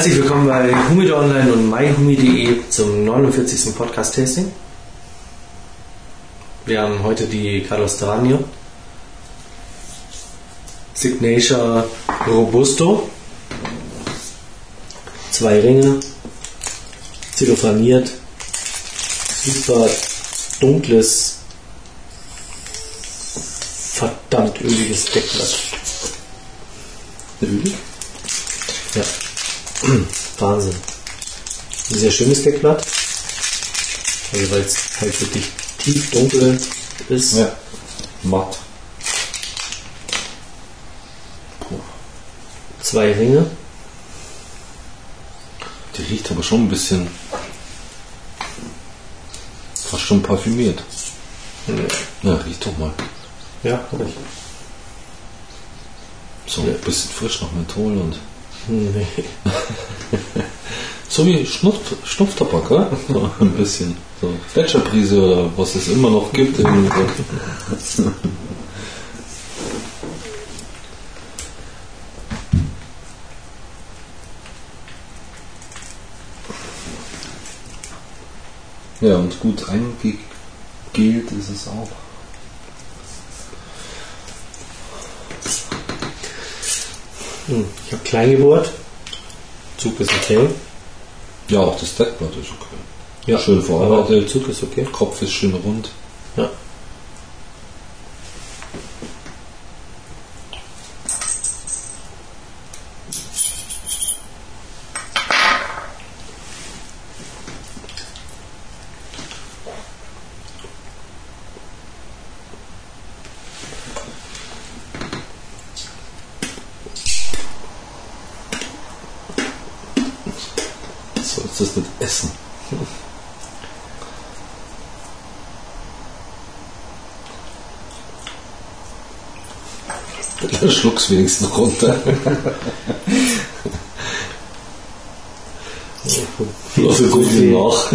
Herzlich willkommen bei Humide Online und myhumi.de zum 49. Podcast-Tasting. Wir haben heute die Carlos Terranio Signature Robusto. Zwei Ringe, zellophaniert, super dunkles, verdammt öliges Deckblatt. Ölig? Ja. Wahnsinn. Sehr schönes Deckblatt. Also weil es halt wirklich tief dunkel ist. Ja. Matt. Zwei Ringe. Die riecht aber schon ein bisschen. Fast schon parfümiert. Ja, riecht doch mal. Ja, hab ich. So ein bisschen frisch nach Menthol und. Nee. So wie Schnupf, Schnupftabak, oder? So ein bisschen. So Fletcherprise oder was es immer noch gibt. so. Ja, und gut eingegelt ist es auch. Ich habe klein gebohrt. Zug ist okay. Ja, auch das Deckblatt ist okay. Ja, Schön Aber verarbeitet. der Zug ist okay. Kopf ist schön rund. Ja. Sollst das nicht essen? Dann schluck's wenigstens runter. Also gut wie nach.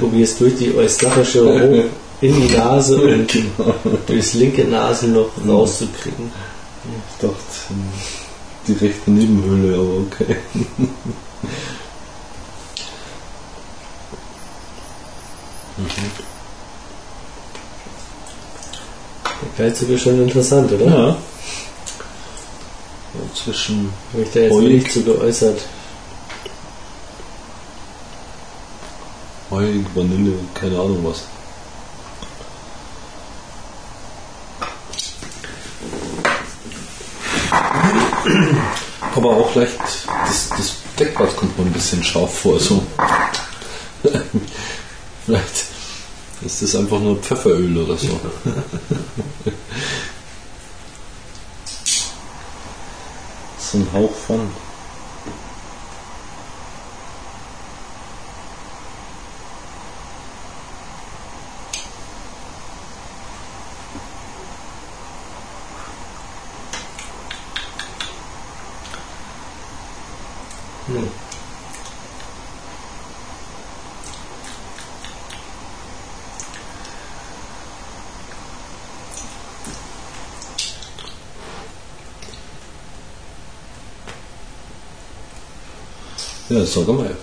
Probierst durch die eustachische hoch in die Nase und Genau. durchs linke Nasenloch rauszukriegen. Ich dachte, die rechte Nebenhöhle, aber okay. Der Kaltzug ist schon interessant, oder? Ja. Jetzt Heulig. nicht zu geäußert. Heug, Vanille, keine Ahnung was. Aber auch leicht, das, das Deckblatt kommt mir ein bisschen scharf vor. So. Vielleicht ist das einfach nur Pfefferöl oder so. ein Hauch von. Hm. Sag mal.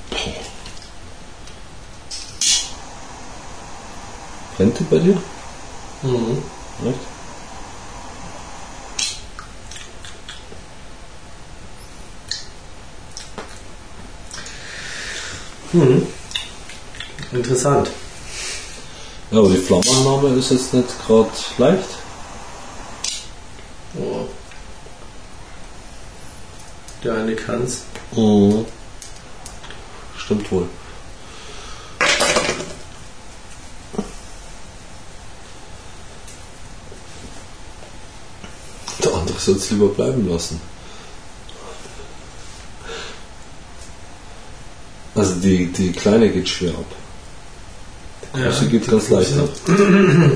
Brennt die bei dir? Mhm. Echt? Mhm. Interessant. Ja, aber die Flammenannahme ist jetzt nicht gerade leicht. Oh. Der eine kann's. Mhm. Stimmt wohl. Der andere soll es lieber bleiben lassen. Also die, die kleine geht schwer ab. Die große geht ganz leicht ab.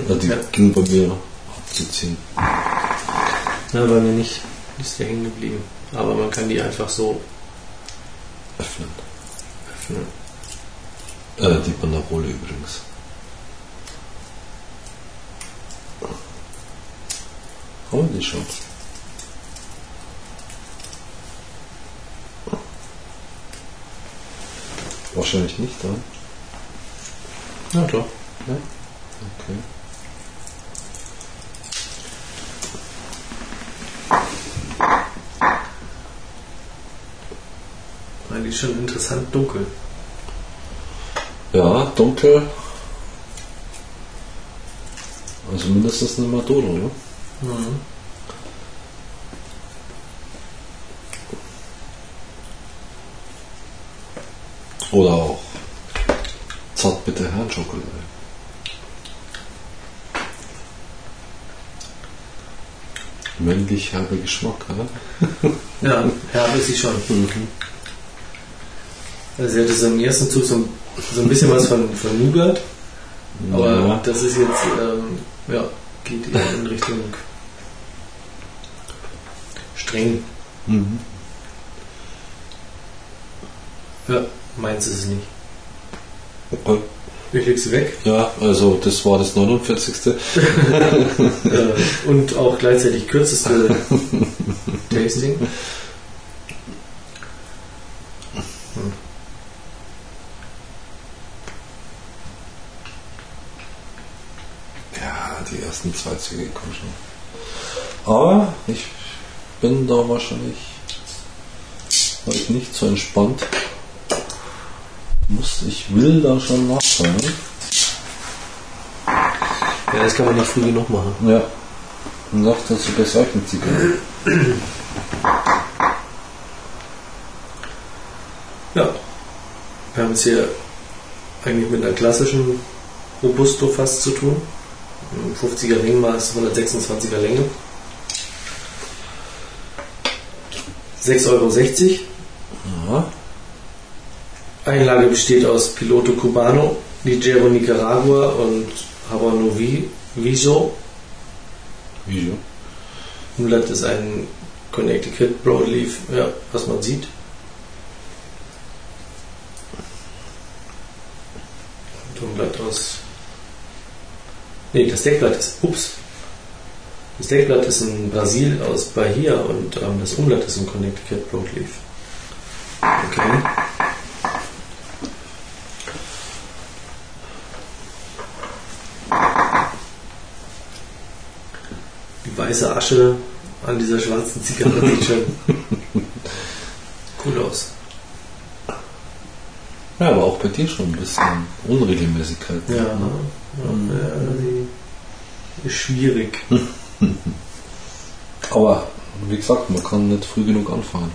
Ja, die Ja. ging bei mir abzuziehen. Na, bei mir nicht. Ist der hängen geblieben. Aber man kann die einfach so Öffnen. Öffnen. Äh, die Banderole übrigens. Haben die schon. Wahrscheinlich nicht, oder? Ja, doch. Okay. Eigentlich schon interessant dunkel. Ja, dunkel. Also mindestens eine Maduro, ne? Mhm. Oder auch zartbitter Herrenschokolade. Männlich herber Geschmack, oder? Ja, herb ist sie schon. Also sie hat es im ersten Zug so, ein- so ein bisschen was von, von Nougat, aber Ja. das ist jetzt, ähm, ja, geht in Richtung streng. Mhm. Ja, meins ist es nicht. Okay. Ich leg sie weg Ja, also das war das 49. äh, und auch gleichzeitig kürzeste Tasting. Ja, die Züge kommen schon. Aber ich bin da wahrscheinlich heute nicht so entspannt. Muss, ich will da schon nachschauen. Ja, das kann man nicht früh genug machen. Ja. Und sagt dazu besäufen sie. Ja, wir haben es hier eigentlich mit einer klassischen Robusto fast zu tun. Ein 50er Ringmaß, 126er Länge. 6,60 Euro. Ja. Einlage besteht aus Piloto Cubano, Ligero Nicaragua und Habano Vi- Viso. Wieso? Nulat ist ein Connecticut Broadleaf, ja, was man sieht. Tonblatt aus. Nee, das Deckblatt ist. Ups. Das Deckblatt ist in Brasil aus Bahia und ähm, das Umlatt ist ein Connecticut Broadleaf. Okay. Die weiße Asche an dieser schwarzen Zigarre sieht schon cool aus. Ja, aber auch bei dir schon ein bisschen Unregelmäßigkeit. Ja, ja, die ist schwierig. Aber wie gesagt, man kann nicht früh genug anfangen.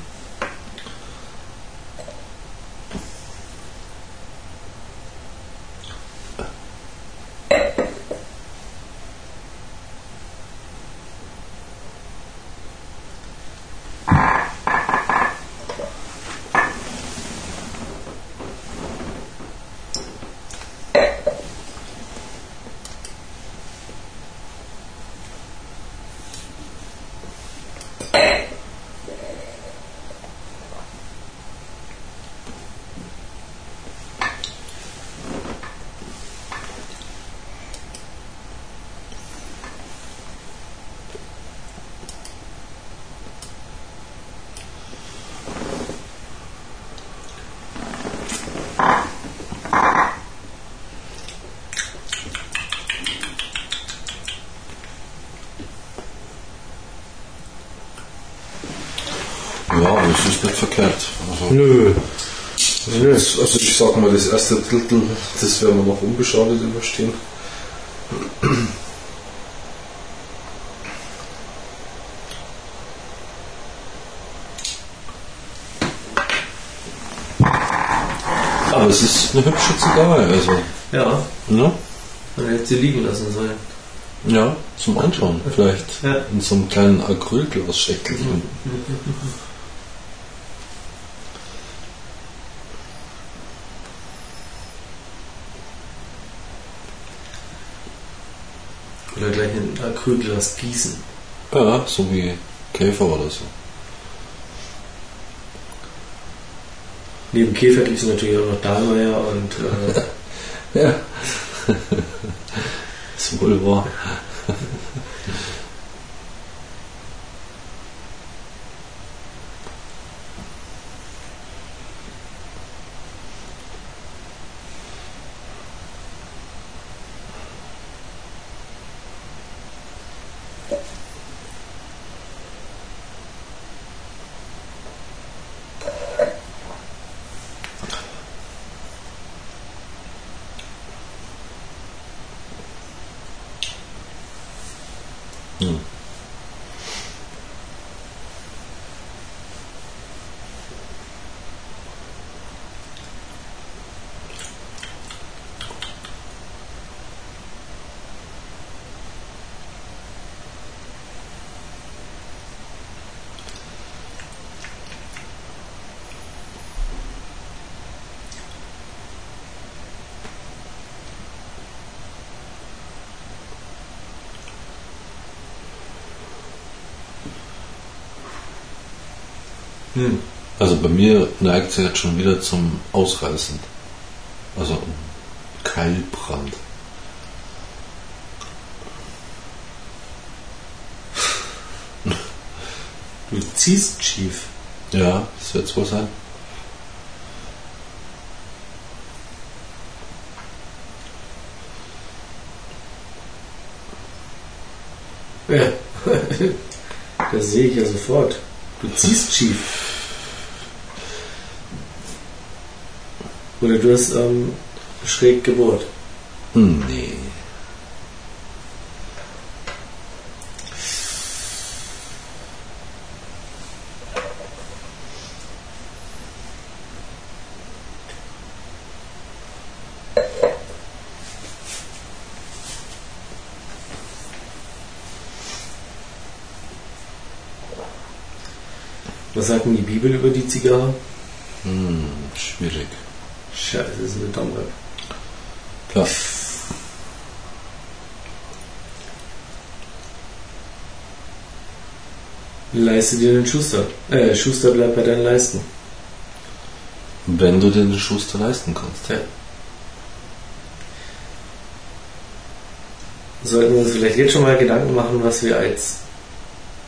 Ja, aber es ist nicht verkehrt. Also, Nö. das, also ich sag mal, das erste Drittel, das werden wir noch unbeschadet überstehen. Aber es ist eine hübsche Zigarre, also. Ja, Ne? man hätte sie liegen lassen sollen. Ja, zum Anschauen. Vielleicht Ja. in so einem kleinen Acrylglas-Schächtelchen. Oder gleich in ein Acrylglas gießen. Ja, so wie Käfer oder so. Neben Käfer gibt es natürlich auch noch Dahlmeier und äh, Ja. ist wohl wahr. Hm. Also bei mir neigt sie jetzt schon wieder zum Ausreißen. Also Keilbrand. Du ziehst schief. Ja, das wird wohl sein. Ja. Das sehe ich ja sofort. Du ziehst schief. Oder du hast ähm, schräg gebohrt. Hm, nee. Was sagt denn die Bibel über die Zigarre? Scheiße, das ist eine Domrep. Klar. Leiste dir den Schuster. Äh, Schuster bleibt bei deinen Leisten. Wenn du dir den Schuster leisten kannst. Ja. Sollten wir uns vielleicht jetzt schon mal Gedanken machen, was wir als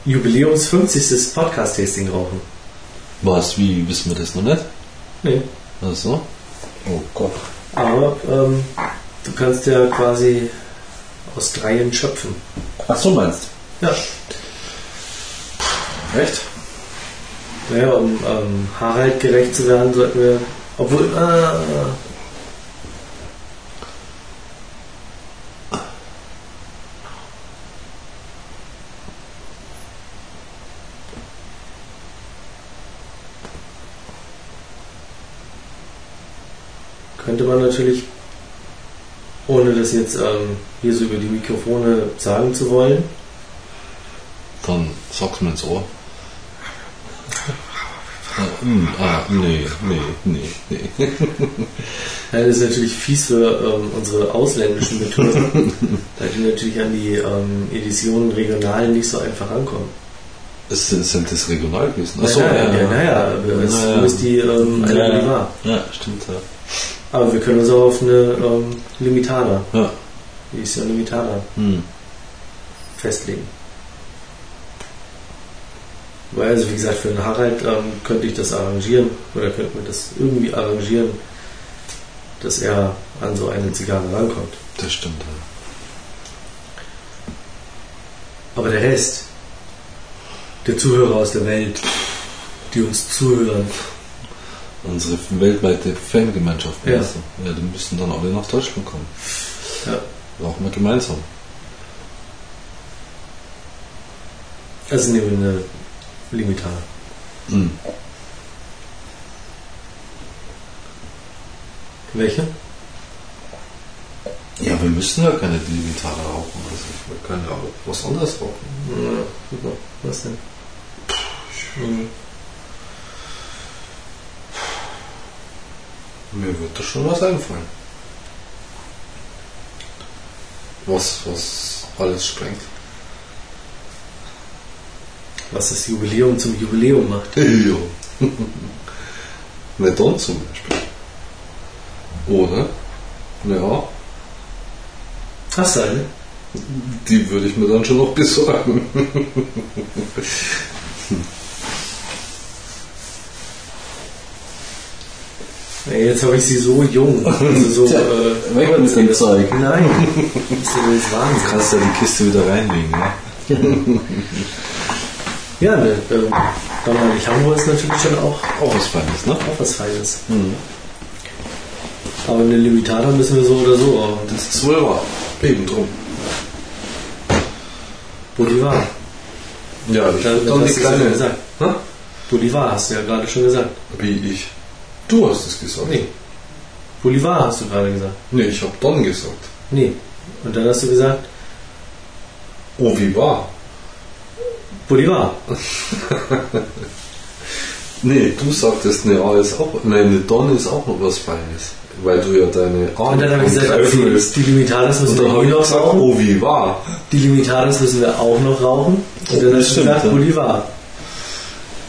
Jubiläums 50. Podcast-Tasting rauchen. Was, wie, wissen wir das noch nicht? Nee. Ach so? Oh Gott. Aber ähm, du kannst ja quasi aus dreien schöpfen. Ach so meinst Ja. du? Echt? Naja, um ähm, Harald gerecht zu werden, sollten wir. Obwohl. Äh, könnte man natürlich, ohne das jetzt ähm, hier so über die Mikrofone sagen zu wollen, Dann sag's mir ins Ohr. Ah, hm, ah, nee, nee, nee, nee. Ja, das ist natürlich fies für ähm, unsere ausländischen Methoden, da die natürlich an die ähm, Editionen regional nicht so einfach rankommen. Ist, sind das regional gewesen? Ach so, naja, ja, naja, es Naja. ist die ähm, eine ja, die war. ja, stimmt, ja. Aber wir können uns auch auf eine ähm, Limitada, Ja, die ist ja Limitada, hm. festlegen. Weil, also wie gesagt, für den Harald ähm, könnte ich das arrangieren oder könnten wir das irgendwie arrangieren, dass er an so eine Zigarre rankommt. das stimmt, ja. Aber der Rest, der Zuhörer aus der Welt, die uns zuhören, Unsere weltweite Fangemeinschaft, Ja. meinst du? ja, die müssen dann alle nach Deutschland kommen. ja, Brauchen wir gemeinsam. also nehmen wir eine Limitada. Hm. Welche? Ja, wir müssen ja keine Gitarre rauchen. Also wir können ja auch was anderes rauchen. Ja, super. Was denn? Mhm. Mir wird da schon was einfallen. Was, was alles sprengt. Was das Jubiläum zum Jubiläum macht. Ja. Verdon zum Beispiel. Oder? Ja, Hast du eine? die würde ich mir dann schon noch besorgen. Ey, jetzt habe ich sie so jung. Also so, Tja, äh, weg mit dem Zeug. Nein. Das ist ja jetzt Wahnsinn. Kannst ja die Kiste wieder reinlegen, ne? Ja, ne, äh, Donnerlich Hamburg ist natürlich schon auch, Auch was Feines, ne? auch was Feines. Mhm. Aber eine Limitada müssen wir so oder so haben. Das ist wohl wahr. Eben drum. Bolivar. Ja, ich Da- das dann die du kleine. gesagt. Hä? Bolivar hast du ja gerade schon gesagt. Wie ich. Du hast es gesagt. Nee. Bolivar hast du gerade gesagt. Nee, ich habe Don gesagt. Nee. Und dann hast du gesagt, Oh, wie war? Bolivar. Nee, du sagtest, eine A ist auch, nein, eine Don ist auch noch was Feines. Weil du ja deine A Und dann habe ich gesagt, öffnest. die, die Limitadas müssen wir habe eh noch gesagt, rauchen. oh, wie war? Die Limitadas müssen wir auch noch rauchen. Und dann hast du gesagt, ja. Bolivar.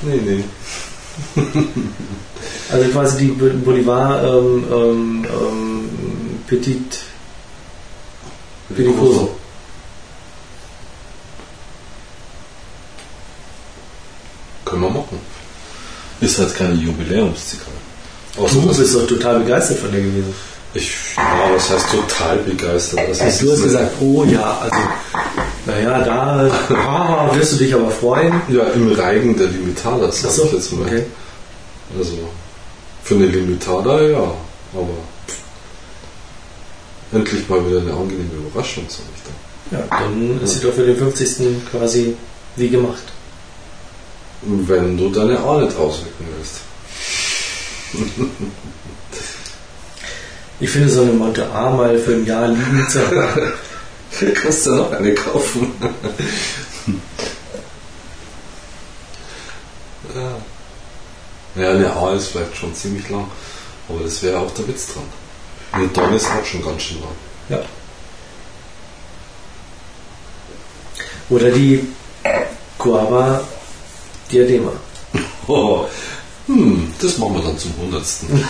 Nee, nee. Also quasi die Bo- Bolivar ähm, ähm, ähm, Petit Pedicoso. Können wir machen. Ist halt keine Jubiläumszigarre. Außer, Du bist doch total begeistert von der gewesen. ich, ja, was heißt total begeistert? Das ist Du hast gesagt, oh ja, also, naja, da ah, wirst du dich aber freuen. Ja, im Reigen der Limitada, sag Achso, ich jetzt mal. okay. Also, für eine Limitada, ja, aber endlich mal wieder eine angenehme Überraschung, sag ich da. Ja, dann ist sie doch für den 50. quasi wie gemacht. Wenn du deine A nicht auswecken willst. Ich finde so eine Monte A mal für ein Jahr liegen zu haben. Kannst du noch eine kaufen? ja. Ja, eine A ist vielleicht schon ziemlich lang, aber das wäre auch der Witz dran. Eine Donne ist auch schon ganz schön lang. Ja. Oder die Guava Diadema. Oh, hm, das machen wir dann zum Hundertsten.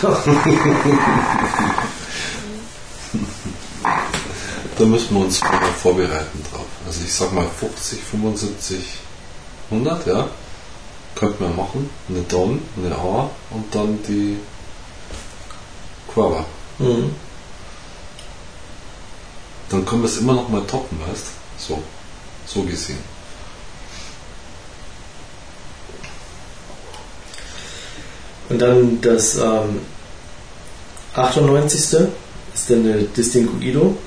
da müssen wir uns vorbereiten drauf. Also ich sag mal 50, 75, 100, ja. Könnten wir machen. Eine Don, eine A und dann die Quava. Mhm. Dann können wir es immer noch mal toppen, weißt So, so gesehen. Und dann das ähm, 98. ist dann eine Distinguido.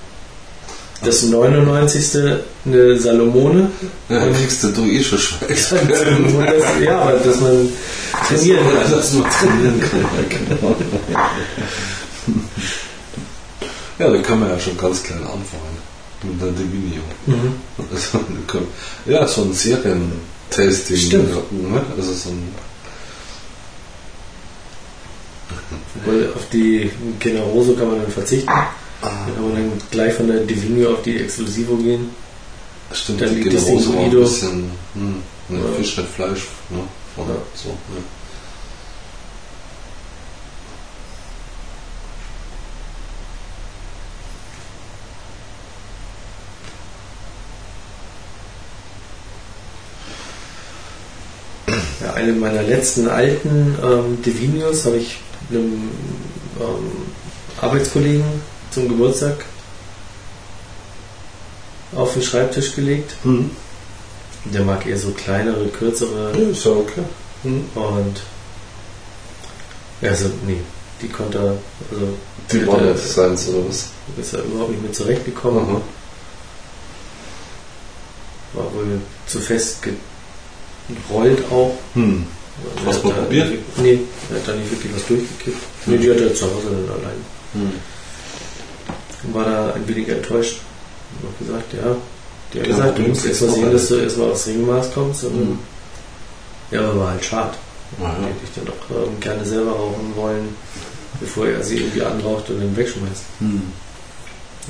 Das 99. eine Salomone. Ja, Und- kriegst du eh schon Schweiß. Ja, aber dass man trainieren kann. Dass man trainieren kann, ja, genau. Ja, da kann man ja schon ganz klein anfangen. Mit der Divinio. Mhm. Also, ja, so ein Serientasting. Stimmt. Ne? Also so ein, Weil auf die Generoso kann man dann verzichten. Ah, kann man dann gleich von der Divino auf die Exclusivo gehen. stimmt, dann die die Generose war ein bisschen hm, ne, Ja. Fisch, nicht Fleisch. Ne? Oder Ja. so. Ne? Ja, eine meiner letzten alten ähm, Divinios habe ich einem ähm, Arbeitskollegen zum Geburtstag auf den Schreibtisch gelegt. Mhm. Der mag eher so kleinere, kürzere Ja, ist ja okay. Mhm. und ja, also nee, die konnte er, also Die war nicht seins oder was? ist er überhaupt nicht mehr zurechtgekommen. Aha. War wohl zu fest gerollt auch. Hm. Also Hast er du hat da probiert? nicht- Nee, er hat da nicht wirklich was durchgekippt. Nee, die hat er zu Hause dann allein. Hm. Und war da ein wenig enttäuscht. Und hat gesagt, ja, die hat Ja, gesagt, du musst erst mal sehen, dass du erstmal aufs Ringmaß kommst. Mhm. Ja, aber war halt schade. Ja, ja. Hätte ich dann doch ähm, gerne selber rauchen wollen, bevor er sie irgendwie anraucht und dann wegschmeißt. Hm.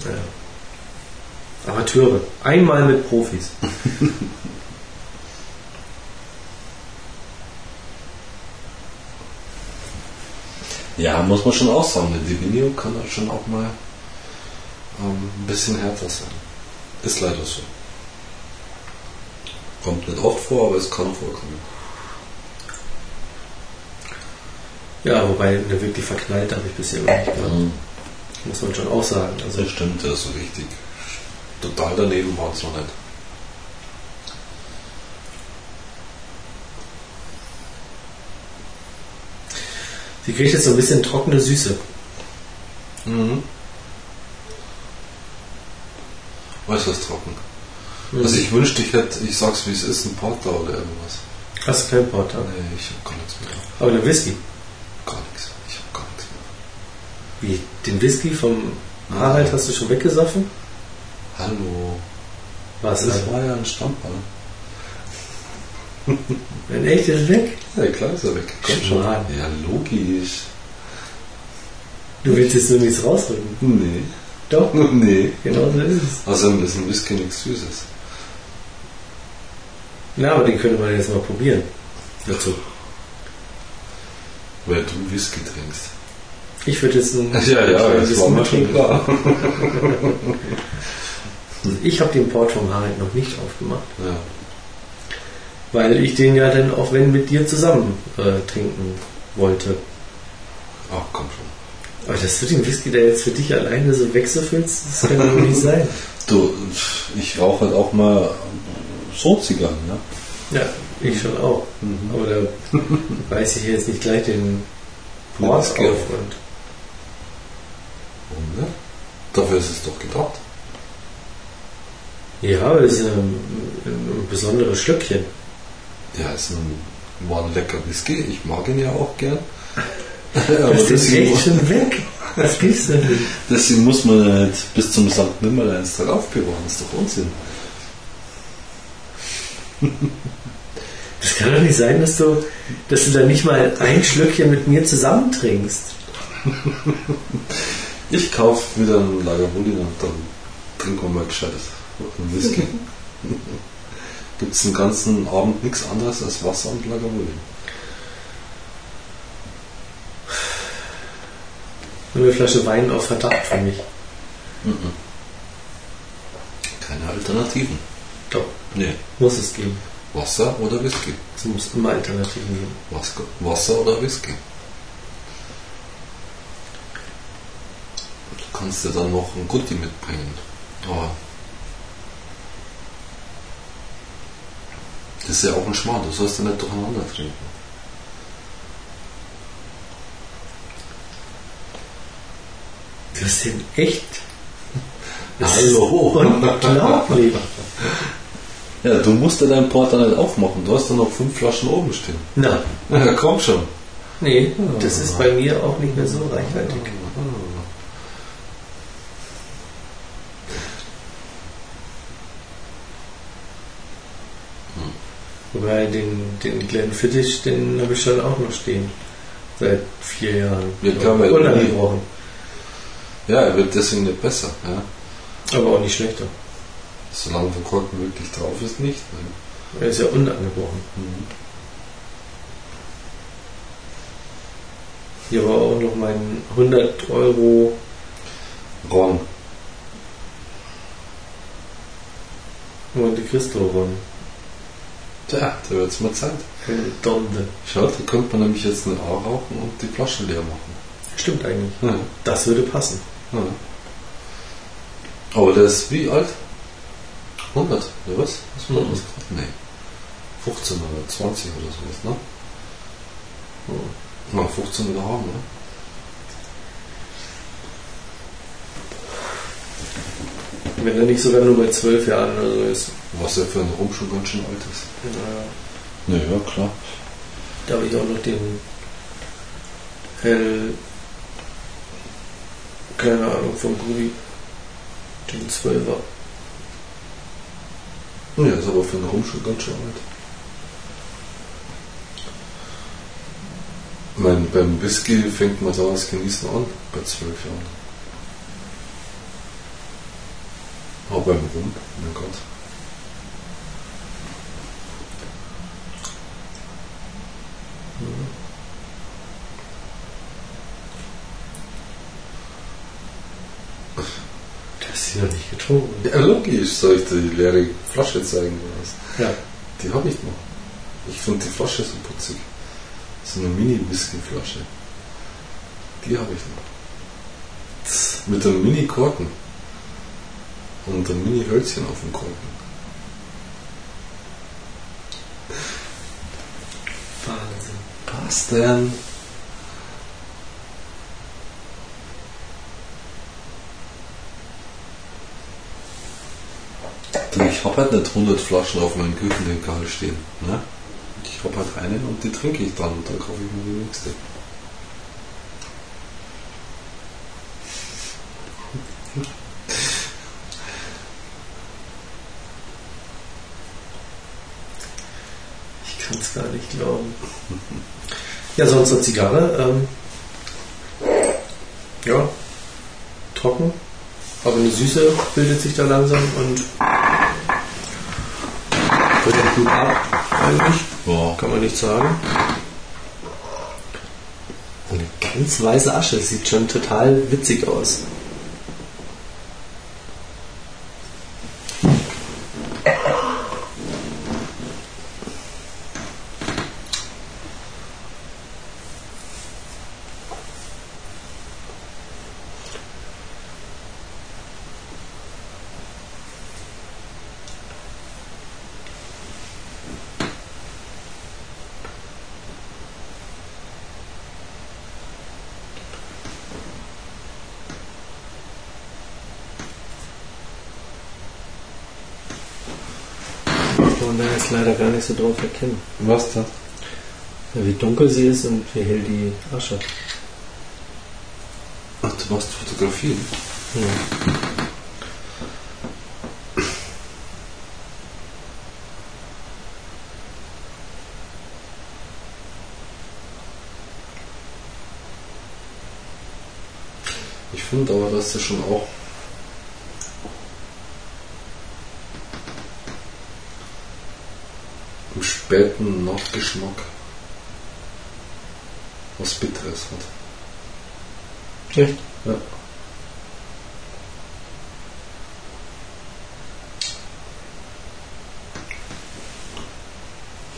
Ja. Amateure. Einmal mit Profis. Ja, muss man schon auch sagen, eine Divinio kann halt schon auch mal ähm, ein bisschen härter sein. Ist leider so. Kommt nicht oft vor, aber es kann vorkommen. Ja, wobei eine wirklich verknallt habe ich bisher noch nicht gehabt. Mhm. Muss man schon auch sagen. Also das stimmt, ja, so richtig. Total daneben war es noch nicht. Sie kriegt jetzt so ein bisschen trockene Süße. Mhm. Äußerst trocken. Mhm. Also ich wünschte, ich hätte, ich sag's wie es ist, ein Porter oder irgendwas. Hast du keinen Porter? Nee, ich hab gar nichts mehr. Aber der Whisky. Gar nichts. Ich hab gar nichts mehr. Wie? Den Whisky vom Harald hast du schon weggesoffen? Hallo. Was? Das denn? war ja ein Stammball. Ein echtes weg? Ja, klar ist er weg. Komm schon. Ja, logisch. Du willst jetzt nur nichts rausrücken. Nee. Doch, Nee. genau so ist es. Ist ein Whisky nichts Süßes. Na, aber den könnte man jetzt mal probieren. Dazu. Weil du Whisky trinkst. Ich würde jetzt ein Ja, ja, das war schon trinken. klar. Ich habe den Port vom Harald noch nicht aufgemacht, Ja. weil ich den ja dann auch wenn mit dir zusammen äh, trinken wollte. Ach, komm schon. Aber dass du den Whisky da jetzt für dich alleine so wegzufüllst, das kann doch nicht sein. Du, ich rauche halt auch mal so Zigarren, ne? Ja, ich schon auch. Mhm. Aber da weiß ich jetzt nicht gleich den Port auf. Und Warum ne? Dafür ist es doch gedacht. ja, aber das ist ein, ein besonderes Schlückchen. Ja, ist ein, war ein lecker Whisky. Ich mag ihn ja auch gern. Aber Das ist echt schon weg. Was gibt's denn? deswegen muss man nicht bis zum St. Nimmerleinstag aufbewahren. Das ist doch Unsinn. Das kann doch nicht sein, dass du, dass du da nicht mal ein Schlückchen mit mir zusammen trinkst. Ich kaufe wieder einen Lagavulin und dann trinken wir mal gescheites einen Whisky. Gibt es den ganzen Abend nichts anderes als Wasser und Lagavulin. Nur eine Flasche Wein auf Verdacht für mich. Keine Alternativen. Doch, Nee. muss es geben. Wasser oder Whisky. Es muss immer Alternativen geben. Wasser, Wasser oder Whisky. Du kannst dir dann noch einen Gutti mitbringen. Aber das ist ja auch ein Schmarrn. Du sollst ja nicht durcheinander trinken. Hast den echt. Das Hallo. Unglaublich. Ja, du musst ja deinen Porter nicht aufmachen. Du hast ja noch fünf Flaschen oben stehen. Na, Ja, komm schon. nee, das ist bei mir auch nicht mehr so reichhaltig. Wobei den, den Glenfiddich, den habe ich schon auch noch stehen. Seit vier Jahren. Ja, klar, weil- Unangebrochen. Ja, er wird deswegen nicht besser. Ja. Aber auch nicht schlechter. Solange der Korken wirklich drauf ist, nicht. Ne? Er ist ja unangebrochen. Hier war auch noch mein 100 Euro Ron. Monte Cristo Ron. Tja, da wird es mal Zeit. Donde. Schau, da könnte man nämlich jetzt eine A rauchen und die Flasche leer machen. Stimmt eigentlich. Ja. Das würde passen. Ja. Aber der ist wie alt? 100, oder was? Was war Mhm. das gerade? Nee. 15 oder 20 oder sowas, ne? Hm. Mal 15 wieder haben, ne? Wenn er nicht sogar nur bei 12 Jahren oder so ist. Was ja für einen Rum schon ganz schön alt ist. Ja, Ja, ja, klar. da habe ich auch noch den Hell. Keine Ahnung, vom Guri. Den 12er. Ja, ist aber für einen Rum schon ganz schön alt. Ich meine, beim Whisky fängt man da das Genießen an, bei 12 Jahren. Aber beim Rum, mein Gott. Du hast sie getrunken. Ja, logisch, soll ich dir die leere Flasche zeigen oder was? Ja. Die habe ich noch. Ich finde die Flasche so putzig. So eine Mini-Whisky-Flasche. Die habe ich noch. Tss, Mit einem Mini-Korken. Und einem Mini-Hölzchen auf dem Korken. Wahnsinn. Was denn? Ich habe halt nicht 100 Flaschen auf meinem Küchenregal stehen. Ne? Ich habe halt einen und die trinke ich dann und dann kaufe ich mir die nächste. Ich kann es gar nicht glauben. Ja, sonst eine Zigarre. Ähm, ja, trocken, aber eine Süße bildet sich da langsam und wird auch gut ab, eigentlich. Ja. Kann man nicht sagen. Eine ganz weiße Asche, sieht schon total witzig aus. Und da ist leider gar nicht so drauf erkennen. Was das? Ja, wie dunkel sie ist und wie hell die Asche. Ach, du machst Fotografien? Ja. Ich finde aber, dass das schon auch im späten Nachgeschmack was Bitteres hat. Echt? Ja.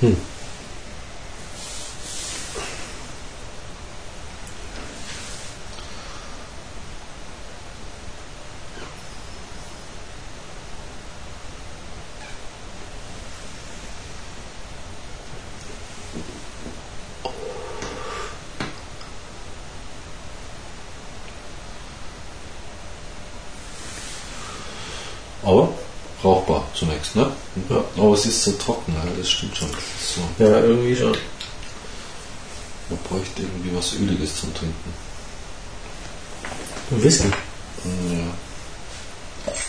Hm. Aber rauchbar zunächst, ne? Ja. Aber es ist so trocken, ja, das stimmt schon. So, Ja, irgendwie schon. man bräuchte irgendwie was Öliges zum Trinken. Whisky. Ja.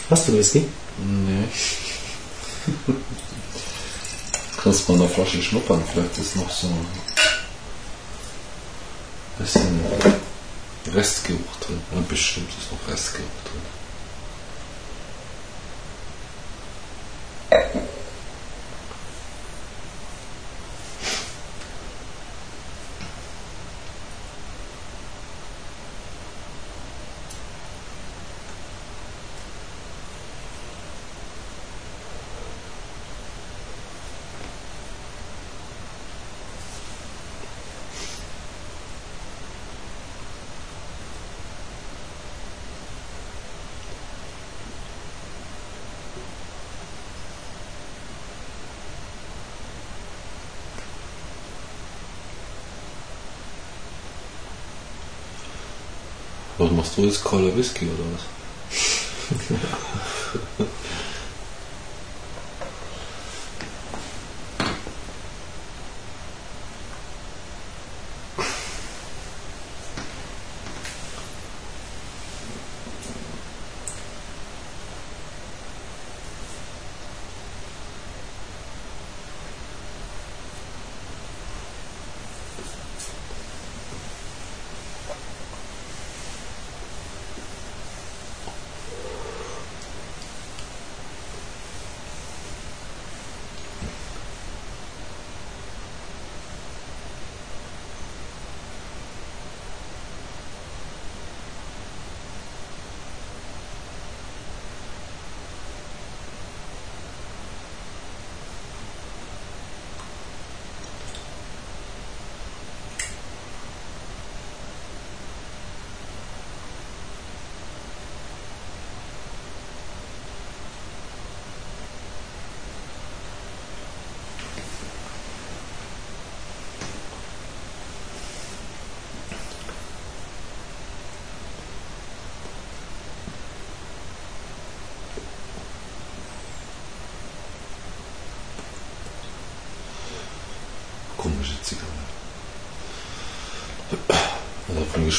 Hast du Whisky? Nee. Kannst mal an der Flasche schnuppern, vielleicht ist noch so ein bisschen Restgeruch drin. Ja, bestimmt ist noch Restgeruch drin. Was machst du jetzt? Cola Whisky oder was?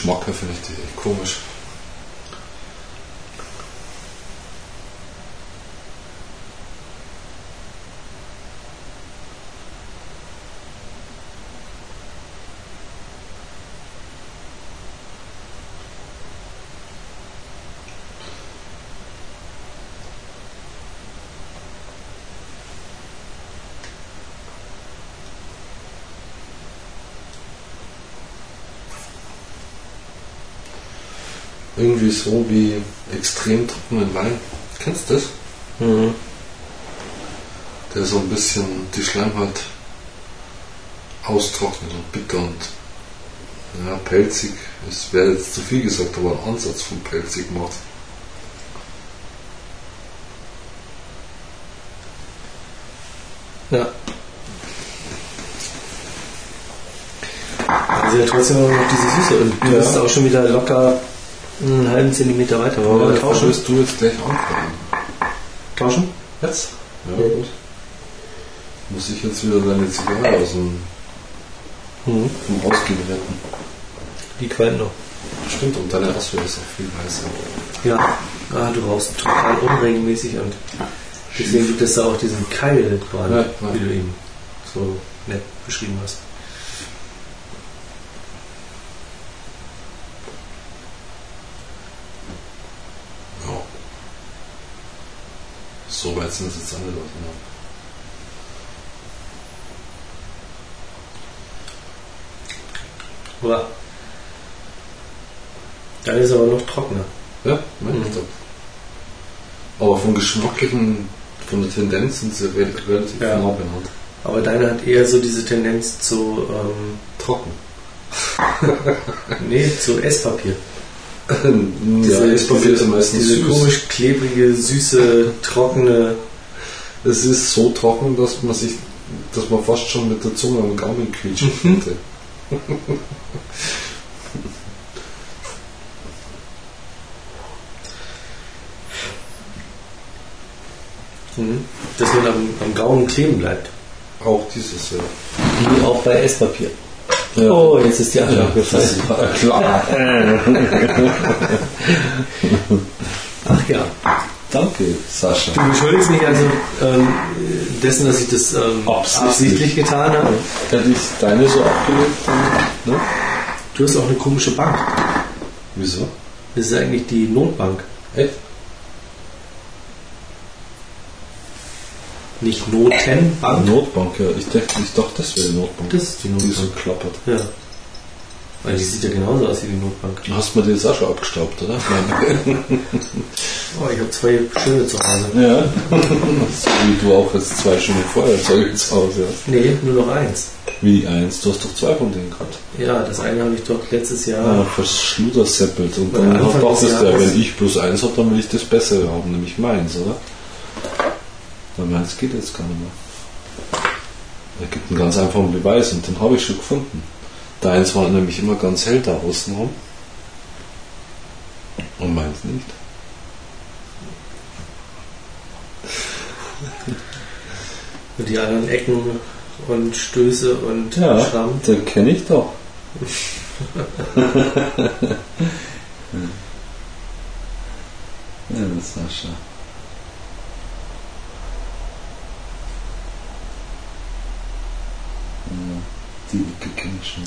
Her finde ich komisch. Irgendwie so wie extrem trockenen Wein. Kennst du das? Mhm. Der so ein bisschen die Schleimhaut austrocknet und bitter und ja, pelzig. Es wäre jetzt zu viel gesagt, aber ein Ansatz von pelzig macht. Ja. Also ja trotzdem noch diese Süße und du Ja. bist auch schon wieder locker einen halben Zentimeter weiter. Aber mal tauschen? wirst du jetzt gleich anfangen. Tauschen? Jetzt? Ja, gut. Muss ich jetzt wieder deine Zigarre aus dem Mhm. vom Ausgehen retten. Die qualmt noch. Stimmt, und deine Auswahl ist auch viel weißer. Ja. Ah, du rauchst total unregelmäßig und deswegen gibt es da auch diesen Keil gerade, Ja, ja. wie du ihn so nett beschrieben hast. 13 ist jetzt angelaufen. Ja. Wow. Dann ist es aber noch trockener. Ne? Ja, meine mhm. So. Aber vom geschmacklichen, von der Tendenz sind sie relativ ja. nah benannt. Aber deine hat eher so diese Tendenz zu ähm, trocken. nee, zu Esspapier ja, das Papier ist meistens diese süß. komisch klebrige, süße, trockene. Es ist so trocken, dass man sich, dass man fast schon mit der Zunge am Gaumen quietschen Mhm. könnte. Mhm. Dass man am, am Gaumen kleben bleibt. Auch dieses, ja. Wie auch bei Esspapier. Ja. Oh, jetzt ist die Ja, abgefallen. das war klar. Ach ja. Danke, Sascha. Du beschuldigst mich also ähm, dessen, dass ich das ähm, Absichtlich. absichtlich getan habe. Hätte ich deine so abgelegt, ne? Du hast auch eine komische Bank. Wieso? Das ist eigentlich die Notbank. Echt? Nicht Notenbank. Notbank, ja. Ich dachte, ich dachte das wäre die Notbank. Das ist die Die Notbank. so klappert. Ja. Weil die sieht ja genauso aus wie die Notbank. Du hast mir die Sascha abgestaubt, oder? Nein. Oh, ich habe zwei schöne zu Hause. ja. so wie du auch jetzt zwei schöne Feuerzeuge zu Hause hast. Nee, nur noch eins. Wie eins? Du hast doch zwei von denen gehabt. Ja, das eine habe ich doch letztes Jahr. Ja, verschluderseppelt. Und dann dachtest du, wenn ich plus eins habe, dann will ich das Bessere haben, nämlich meins, oder? Weil meins geht jetzt gar nicht mehr. Er gibt einen ganz einfachen Beweis und den habe ich schon gefunden. Deins war nämlich immer ganz hell da außenrum. Und meins nicht. Und die anderen Ecken und Stöße und Ja, Schramm. den kenne ich doch. ja, das ist Sascha. Ja, die Schon.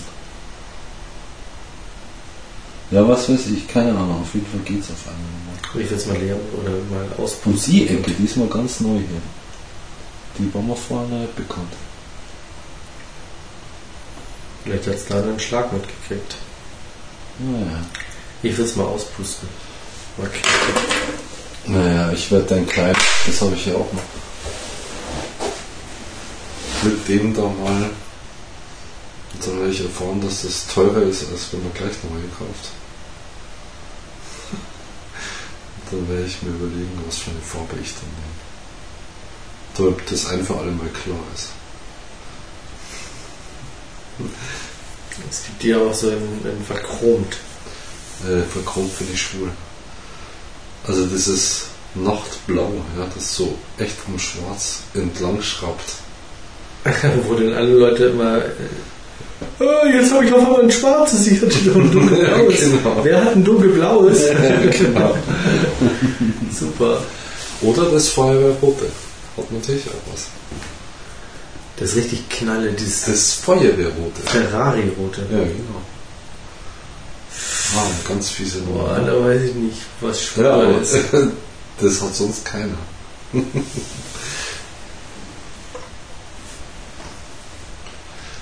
Ja, was weiß ich, keine Ahnung, auf jeden Fall geht's auf einmal. Ich will es mal leeren oder mal Und auspusten. die Ecke, die ist mal ganz neu hier. Die war mir vorher nicht bekannt. Vielleicht hat es da einen Schlag mitgekriegt. Naja. Ich will es mal auspusten. Okay. Naja, ich werde dein Kleid, das habe ich ja auch noch. Mit dem da mal. Dann werde ich erfahren, dass das teurer ist, als wenn man gleich neue kauft. Dann werde ich mir überlegen, was für eine Farbe ich dann nehme. Damit das ein für alle Mal klar ist. Es gibt die auch so in, in verchromt. Äh, verchromt finde ich schwul. Also dieses Nachtblau, ja, das so echt vom Schwarz entlang schraubt. Wo dann alle Leute immer. Oh, jetzt habe ich auf einmal ein schwarzes, ich hatte doch ein dunkelblaues. Genau. Wer hat ein dunkelblaues? genau. Super. Oder das Feuerwehrrote. Hat natürlich auch was. Das ist richtig knalle, dieses Das Feuerwehrrote. Ferrari-rote. Ja, genau. Ah, ganz fiese Boah, Nummer. da weiß ich nicht, was Ja, schwuler aber ist. das hat sonst keiner.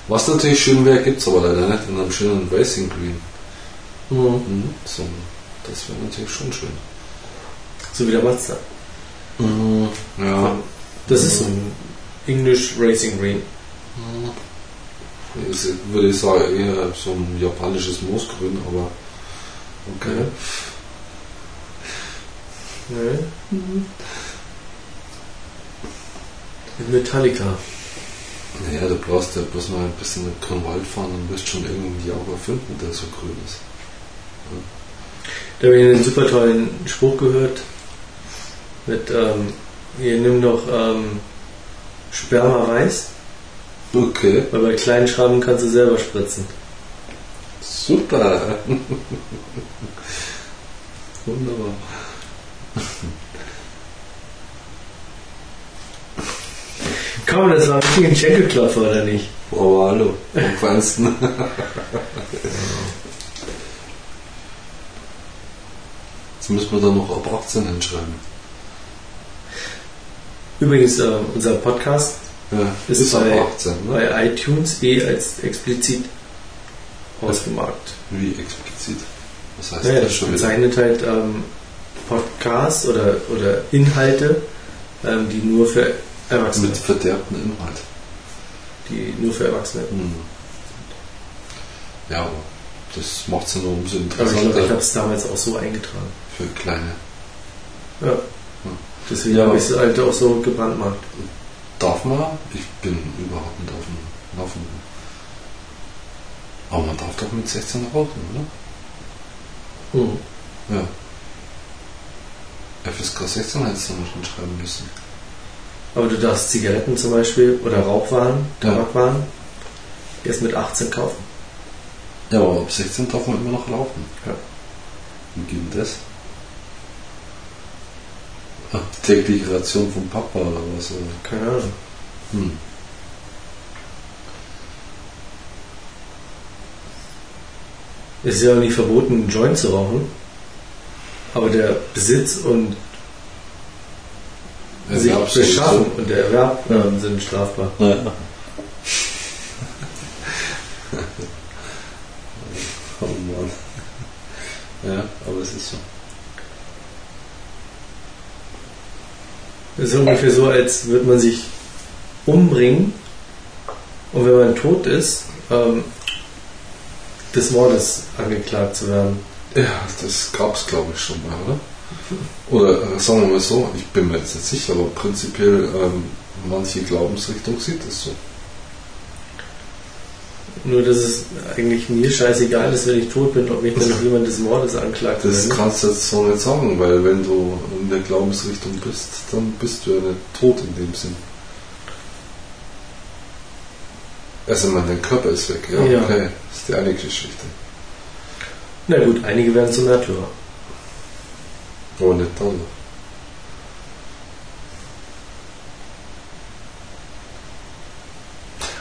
Was natürlich schön wäre, gibt es aber leider nicht in einem schönen Racing Green. Mhm. Mhm. So, das wäre natürlich schon schön. So wie der Mazda. Ja, Das ist ein English Racing Green. ist, würde ich sagen, eher so ein japanisches Moosgrün, aber okay. Ne? Mit Metallica. Naja, du brauchst ja bloß mal ein bisschen mit Grünwald fahren und wirst schon irgendwie auch finden, der so grün ist. Da habe ich einen super tollen Spruch gehört. Mit, ähm, hier nimm doch ähm, Sperma weiß, Okay, weil bei kleinen Schrammen kannst du selber spritzen. super. Wunderbar. Komm, das war richtig ein Schenkelklopfer, oder nicht? Aber hallo, am feinsten. Jetzt müssen wir da noch ab 18 hinschreiben. Übrigens, äh, unser Podcast Ja, Ist ist, bei- 18, ne? bei iTunes eh als explizit ausgemarkt. Wie explizit? Was heißt Naja, das das schon wieder? bezeichnet halt ähm, Podcasts oder, oder Inhalte, ähm, die nur für Erwachsene, Mit verderbtem Inhalt. die nur für Erwachsene. Hm. Ja, aber das macht es ja nur umso Aber ich glaube, ich interessanter habe es damals auch so eingetragen. für kleine. Ja. Deswegen Ja, habe ich es halt auch so gebrandmarkt. Darf man? Ich bin überhaupt nicht auf dem Laufenden. Aber man darf doch mit 16 rauchen, oder? Mhm. Ja. FSK 16 hättest du noch schreiben müssen. Aber du darfst Zigaretten zum Beispiel oder Rauchwaren, Ja. Tabakwaren erst mit 18 kaufen. Ja, aber ab 16 darf man immer noch laufen. Ja. Wie geht denn das? Ach, tägliche Ration vom Papa oder was? Oder? Keine Ahnung. Hm. Es ist ja auch nicht verboten, einen Joint zu rauchen. Aber der Besitz und sich Erwerb sowieso. beschaffen und der Erwerb ähm, sind strafbar. Ja. oh Mann. Ja, aber es ist so. Es ist ungefähr so, als würde man sich umbringen und wenn man tot ist, ähm, des Mordes angeklagt zu werden. Ja, das gab es glaube ich schon mal, oder? Oder äh, sagen wir mal so, ich bin mir jetzt nicht sicher, aber prinzipiell ähm, manche Glaubensrichtung sieht es so. Nur, dass es eigentlich mir scheißegal ist, wenn ich tot bin, ob mich dann noch jemand des Mordes anklagt Das kannst du jetzt so nicht sagen, weil wenn du in der Glaubensrichtung bist, dann bist du ja nicht tot in dem Sinn. Also, dein Körper ist weg, ja, Ja. okay, das ist die eine Geschichte. Na gut, einige werden zum Märtyrer. Aber nicht dann.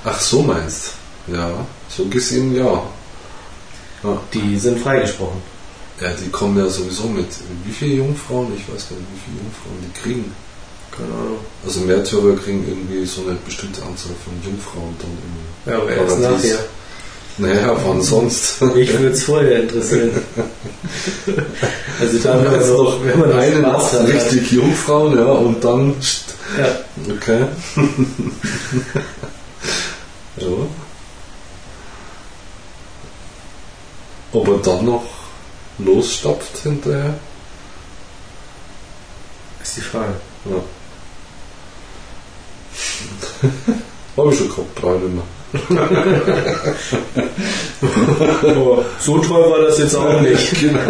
Ach, so meinst Ja, so gesehen ja. ja. Die sind freigesprochen. Ja, die kommen ja sowieso mit. Wie viele Jungfrauen? Ich weiß gar nicht, wie viele Jungfrauen die kriegen. Keine Ahnung. Also Märtyrer kriegen irgendwie so eine bestimmte Anzahl von Jungfrauen dann im Ja, aber erst nachher. Naja, wann sonst? Mich würde es vorher interessieren. also da, man Also noch, wenn man eine Spaß hat. richtig Jungfrauen, ja, und dann. Ja, Okay. ja. Ob er dann noch losstapft hinterher? ist die Frage. Ja. Habe ich schon gehabt, ich nicht mehr. So toll war das jetzt auch nicht. Genau.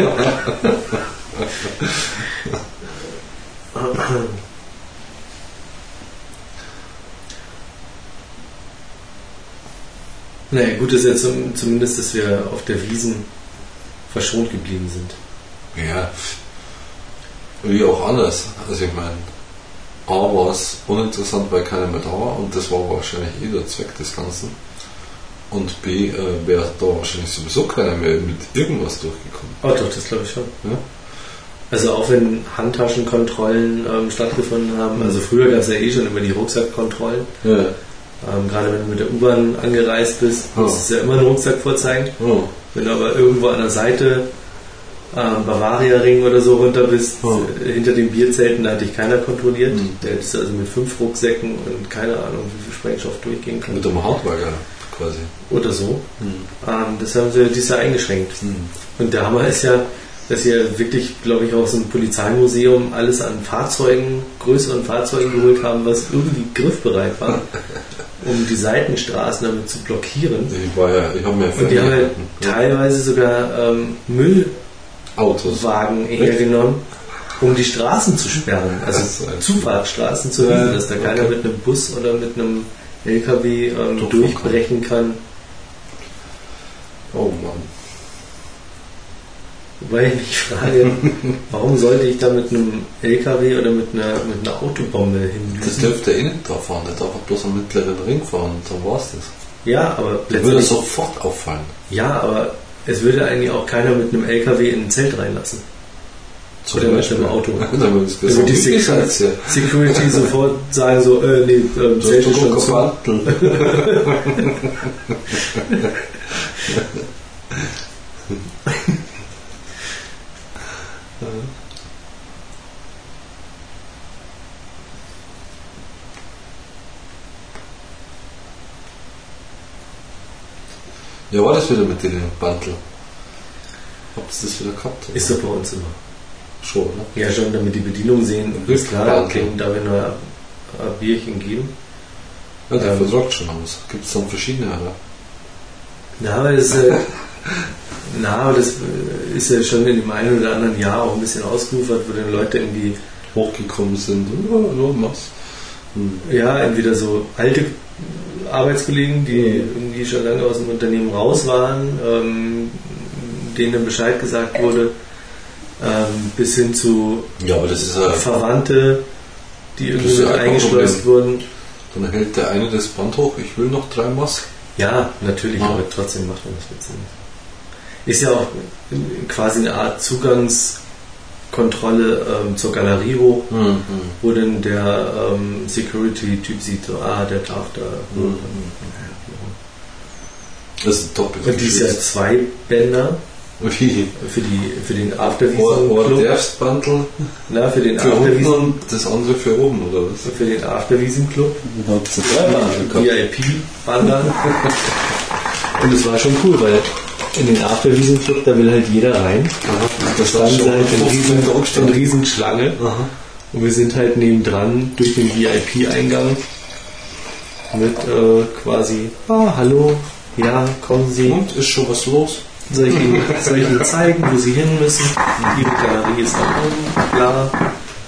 Naja, gut ist ja zum, zumindest, dass wir auf der Wiesen verschont geblieben sind. Ja, wie auch anders. Also ich meine, A war es uninteressant, weil keiner mehr da war und das war wahrscheinlich eh der Zweck des Ganzen. Und B äh, wäre da wahrscheinlich sowieso keiner mehr mit irgendwas durchgekommen. Oh doch, das glaube ich schon. Ja? Also auch wenn Handtaschenkontrollen ähm, stattgefunden haben, also früher gab es ja eh schon immer die Rucksackkontrollen. Ja. Ähm, gerade wenn du mit der U-Bahn angereist bist, musstest du ja immer einen Rucksack vorzeigen. Oh. Wenn du aber irgendwo an der Seite ähm, Bavaria Ring oder so runter bist, Oh. hinter den Bierzelten, da hat dich keiner kontrolliert. Mhm. Der hättest du also mit fünf Rucksäcken und keine Ahnung, wie viel Sprengstoff durchgehen kann. Mit dem Handwerker quasi. Oder so. Mhm. Ähm, das haben sie dieses Jahr eingeschränkt. Mhm. Und der Hammer ist ja, dass sie wirklich, glaube ich, aus dem Polizeimuseum alles an Fahrzeugen, größeren Fahrzeugen geholt haben, was irgendwie griffbereit war, um die Seitenstraßen damit zu blockieren. Ich war ja, ich habe mir Und die haben halt ja, teilweise sogar ähm, Autos. Müllwagen hergenommen, um die Straßen zu sperren. Also Das Zufahrtsstraßen zu wiesen, dass da keiner okay. mit einem Bus oder mit einem LKW ähm, durchbrechen kann. Oh Mann. Wobei ich mich frage, warum sollte ich da mit einem LKW oder mit einer, mit einer Autobombe Das hin? dürfte er eh nicht da fahren, der darf bloß am mittleren Ring fahren und dann war's das. Ja, aber Der würde letztendlich, sofort auffallen. ja, aber es würde eigentlich auch keiner mit einem LKW in ein Zelt reinlassen. Zum Oder mit Beispiel. einem Auto. Dann würde ich Da gesagt, wird die Security? Security sofort sagen so, äh, nee, ähm, Zelt ist schon zu. Ja, war das wieder mit dem Bandel? Habt ihr das wieder gehabt? oder? Ist doch bei uns immer. Schon, ne? Ja, schon, damit die Bedienung sehen, ist klar, okay, da wir nur ein Bierchen geben. Ja, der Ähm. versorgt schon aus. Gibt es dann verschiedene, oder? Na, aber das, äh, na, aber das äh, ist ja schon in dem einen oder anderen Jahr auch ein bisschen ausgeufert, wo dann Leute irgendwie, Hochgekommen sind und oh, oh, mach's. Hm. ja, entweder so alte Arbeitskollegen, die irgendwie schon lange aus dem Unternehmen raus waren, ähm, denen dann Bescheid gesagt wurde, ähm, bis hin zu Ja, ja. Verwandte, die irgendwie ja eingeschleust wurden. Dann hält der eine das Band hoch, ich will noch drei Masken. Ja, natürlich, aber trotzdem macht man das mit Sinn. Ist ja auch quasi eine Art Zugangskontrolle ähm, zur Galerie hoch, Mhm. wo dann der ähm, Security-Typ sieht, so, ah, der darf da. Mhm. Das ist top. Und die ist ja zwei Bänder Wie? für, die, für den Afterwiesen-Club. Na, für den Afterwiesen. und das andere für oben, oder was? Für den Afterwiesen-Club. Gehabt? VIP-Wandern. Und es war schon cool, weil in den Afterwiesen-Club, da will halt jeder rein. Da standen sie halt in riesen, in riesen Schlange. Aha. Und wir sind halt nebendran durch den VIP-Eingang mit äh, quasi, ah, hallo, ja, kommen Sie, Und ist schon was los? soll ich, Ihnen, soll ich Ihnen zeigen, wo Sie hin müssen? Ihre Galerie ist da oben, bla.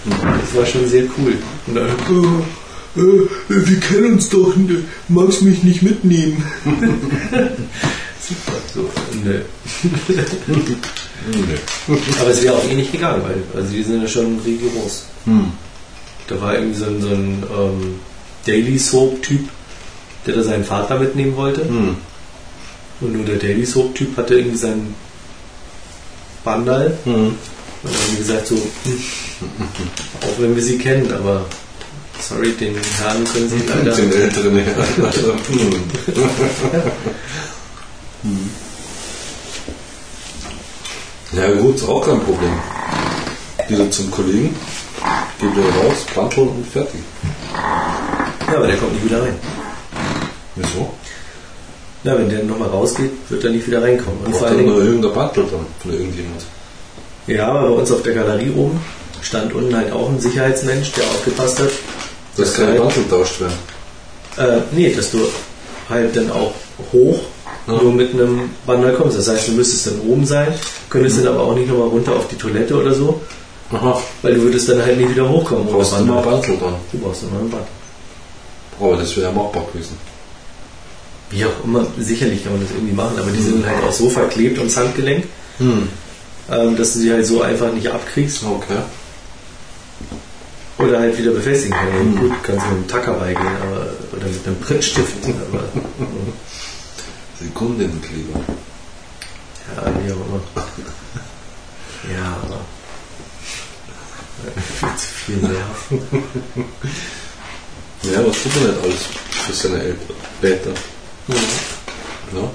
Das war schon sehr cool. Und dann, äh, äh, wir kennen uns doch, ne, magst mich nicht mitnehmen? Super, so, nö. Aber es wäre auch eh nicht gegangen, weil also die sind ja schon rigoros. Hm. Da war irgendwie so ein, so ein ähm, Daily Soap-Typ, der da seinen Vater mitnehmen wollte. Hm. Und nur der Daily Soap-Typ hatte irgendwie seinen Bandal. Hm. Und dann haben gesagt so, hm, auch wenn wir sie kennen, aber sorry, den Herrn können sie leider... Den älteren Herrn. Also, hm. Hm. Ja gut, ist auch kein Problem. Wieder zum Kollegen, geht wieder raus, Bandel und fertig. Ja, aber der kommt nicht wieder rein. Wieso? Na, wenn der nochmal rausgeht, wird er nicht wieder reinkommen. Und vor Braucht allen nur Dingen, irgendein Bandel dann von irgendjemand. ja, aber bei uns auf der Galerie oben stand unten halt auch ein Sicherheitsmensch, der aufgepasst hat, Dass keine halt- Bandel tauscht werden. Äh, nee, dass du halt dann auch hoch Ja. nur mit einem Bandal kommst. Das heißt, du müsstest dann oben sein, könntest dann aber auch nicht nochmal runter auf die Toilette oder so, Aha. weil du würdest dann halt nicht wieder hochkommen. Du brauchst immer Bandal. Bandel dann. Du brauchst immer ein Band. Aber das wäre ja machbar gewesen. Wie auch immer, sicherlich kann man das irgendwie machen, aber die sind halt auch so verklebt ums Handgelenk, Hm. ähm, dass du sie halt so einfach nicht abkriegst Okay. oder halt wieder befestigen kannst. Gut, kannst du mit einem Tacker beigehen, aber oder mit einem Prittstift. Aber, Sekundenkleber. ja, wie auch immer. Ja, aber viel zu viel Nerv. Ja, was tut man nicht alles für seine Eltern? Ja.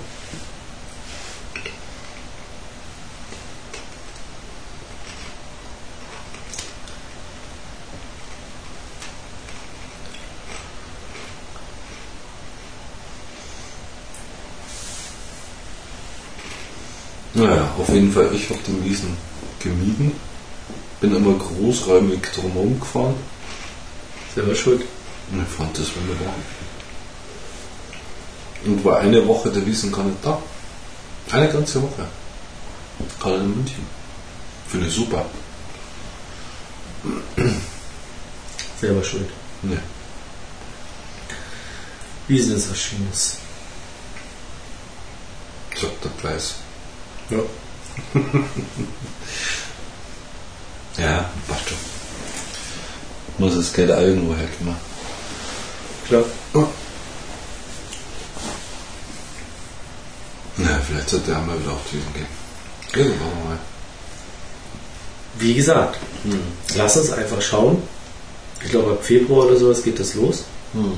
Naja, auf jeden Fall, ich habe den Wiesen gemieden. Bin immer großräumig drumherum gefahren. Selber schuld. Und ich fand das wunderbar. Und war eine Woche der Wiesen gar nicht da. Eine ganze Woche. Gerade in München. Finde ich super. Selber schuld. Ne. Wiesen ist was Schönes. Sagt der Preis. Ja. Ja, passt schon. Muss das Geld auch irgendwo herkommen. Klar. Na, vielleicht sollte er mal wieder auf die Wiesen gehen. Irgendwann mal. Wie gesagt, Hm. lass uns einfach schauen. Ich glaube, ab Februar oder sowas geht das los. Hm.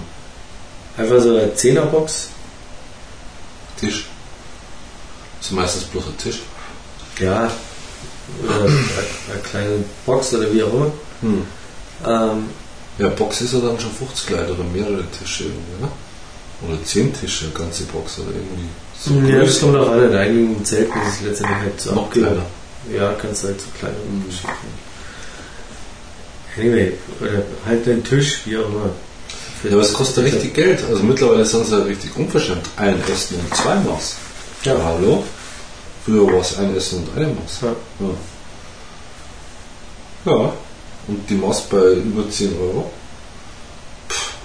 Einfach so eine Zehnerbox. Tisch. Das ist meistens bloß ein Tisch. Ja. Oder eine, eine kleine Box oder wie auch immer. Hm. Ähm, Ja, Box ist ja dann schon 50 Leute oder mehrere Tische irgendwie, ne? Oder 10 Tische, eine ganze Box oder irgendwie. So ja, das kommt auch an. In einigen Zelten ist es letztendlich halt so Noch kleiner. Ja, kannst du halt so kleine Geschichten. Anyway, oder halt den Tisch, wie auch immer. Ja, aber es kostet richtig Geld. Also mittlerweile sind sie ja richtig unverschämt. Ein Essen und zwei Maß. Ja. Hallo? Früher war es ein Essen und eine Maß. Ja. Ja. ja. Und die Maß bei über 10 Euro.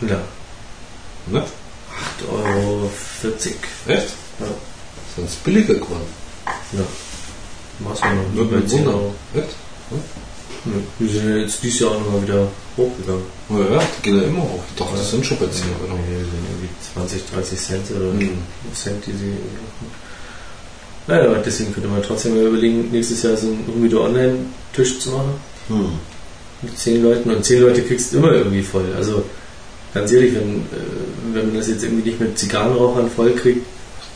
Ja. Ne? 8,40 Euro. Echt? Ja. Sind es billiger geworden? ja. Machst du noch Würde bei mich 10 wundern. Euro. Echt? Ja. Die sind ja jetzt dieses Jahr nochmal wieder hochgegangen. Ja, ja, die gehen ja immer hoch. Ich dachte, die sind schon bei 10 Euro. Nee, die sind irgendwie 20, 30 Cent oder Mhm. Cent, die sie. Naja, aber deswegen könnte man trotzdem mal überlegen, nächstes Jahr so einen Humido Online-Tisch zu machen. Hm. mit zehn Leuten und zehn Leute kriegst du immer irgendwie voll. Also ganz ehrlich, wenn, äh, wenn man das jetzt irgendwie nicht mit Zigarrenrauchern voll kriegt,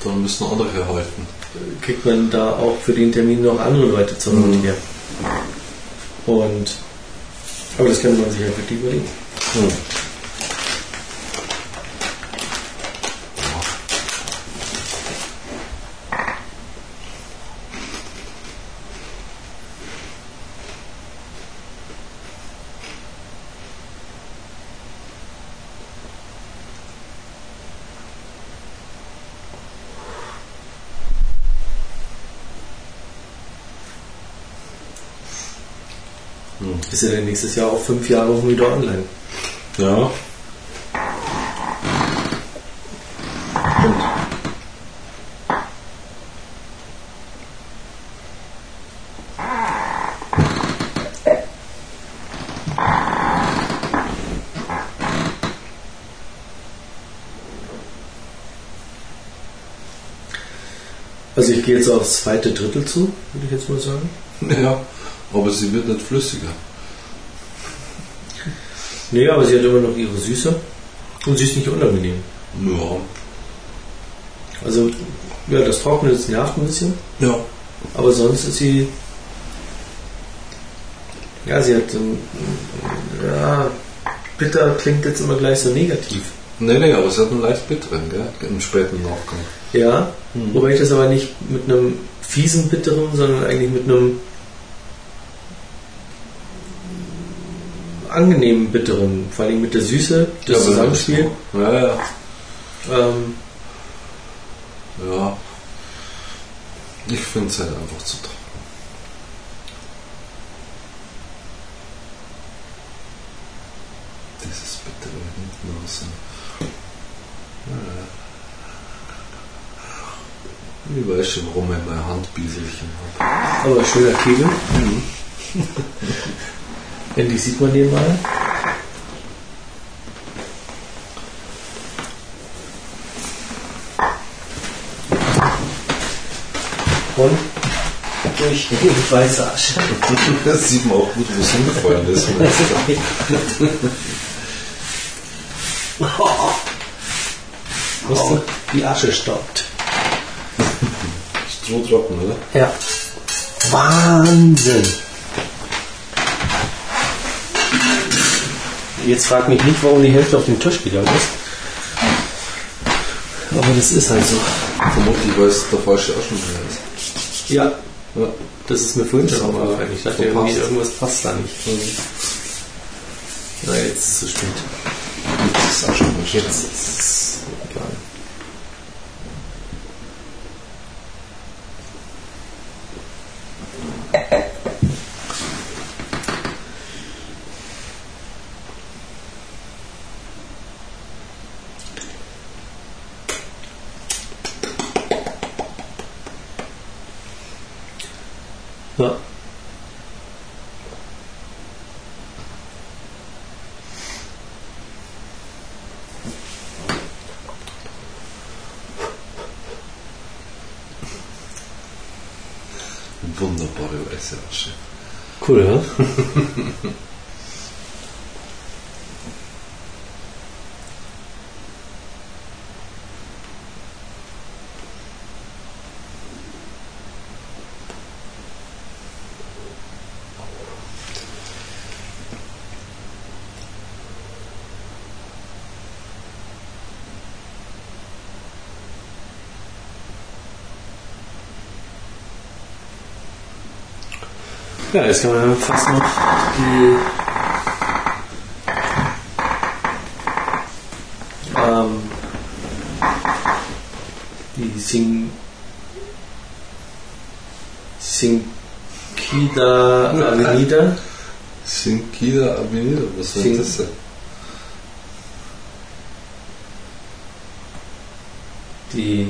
Dann müssen andere äh, kriegt man da auch für den Termin noch andere Leute zur Not her. Und aber das könnte man sich halt wirklich überlegen. Hm. Ist ja dann nächstes Jahr auch fünf Jahre Humido Online. Ja. Also ich gehe jetzt aufs zweite Drittel zu, würde ich jetzt mal sagen. Ja, aber sie wird nicht flüssiger. Nee, aber sie hat immer noch ihre Süße und sie ist nicht unangenehm. Ja. Also ja, das Trockene das nervt ein bisschen. Ja. Aber sonst ist sie. Ja, sie hat. ähm, Ja, bitter klingt jetzt immer gleich so negativ. Nee, nee, aber sie hat einen leicht bitteren, gell? Im späten Nachgang. Ja, wobei ich das aber nicht mit einem fiesen bitteren, sondern eigentlich mit einem angenehmen bitteren, vor allem mit der Süße, das aber Zusammenspiel. Ja, ja. Ähm, Ja. Ich finde es halt einfach zu trocken. Dieses bittere hinten raus. Ich weiß schon, warum ich meine Handbieselchen habe. Aber schöner Kegel. Endlich sieht man den mal. Und durchgehend weiße Asche. Das sieht man auch gut, wo es hingefallen ist. Oh, die Asche stoppt. Strohtrocken, oder? Ja. Wahnsinn. Jetzt frag mich nicht, warum die Hälfte auf den Tisch gegangen ist. Aber das ist halt so. Vermutlich, weil es der falsche Aschenbecher ist. Ja, Ja. das ist mir vorhin schon aufgefallen. Ich dachte irgendwie, irgendwas passt da nicht. Na, jetzt ist es zu spät. Das ist Aschenbecher. Jetzt ist es Ja. Wunderbare weiße Asche. Cool, ja? Ja, jetzt kann man fast noch die ähm, die Sing Sinkida Avenida Sinkida Avenida, was soll Sing- das sein? die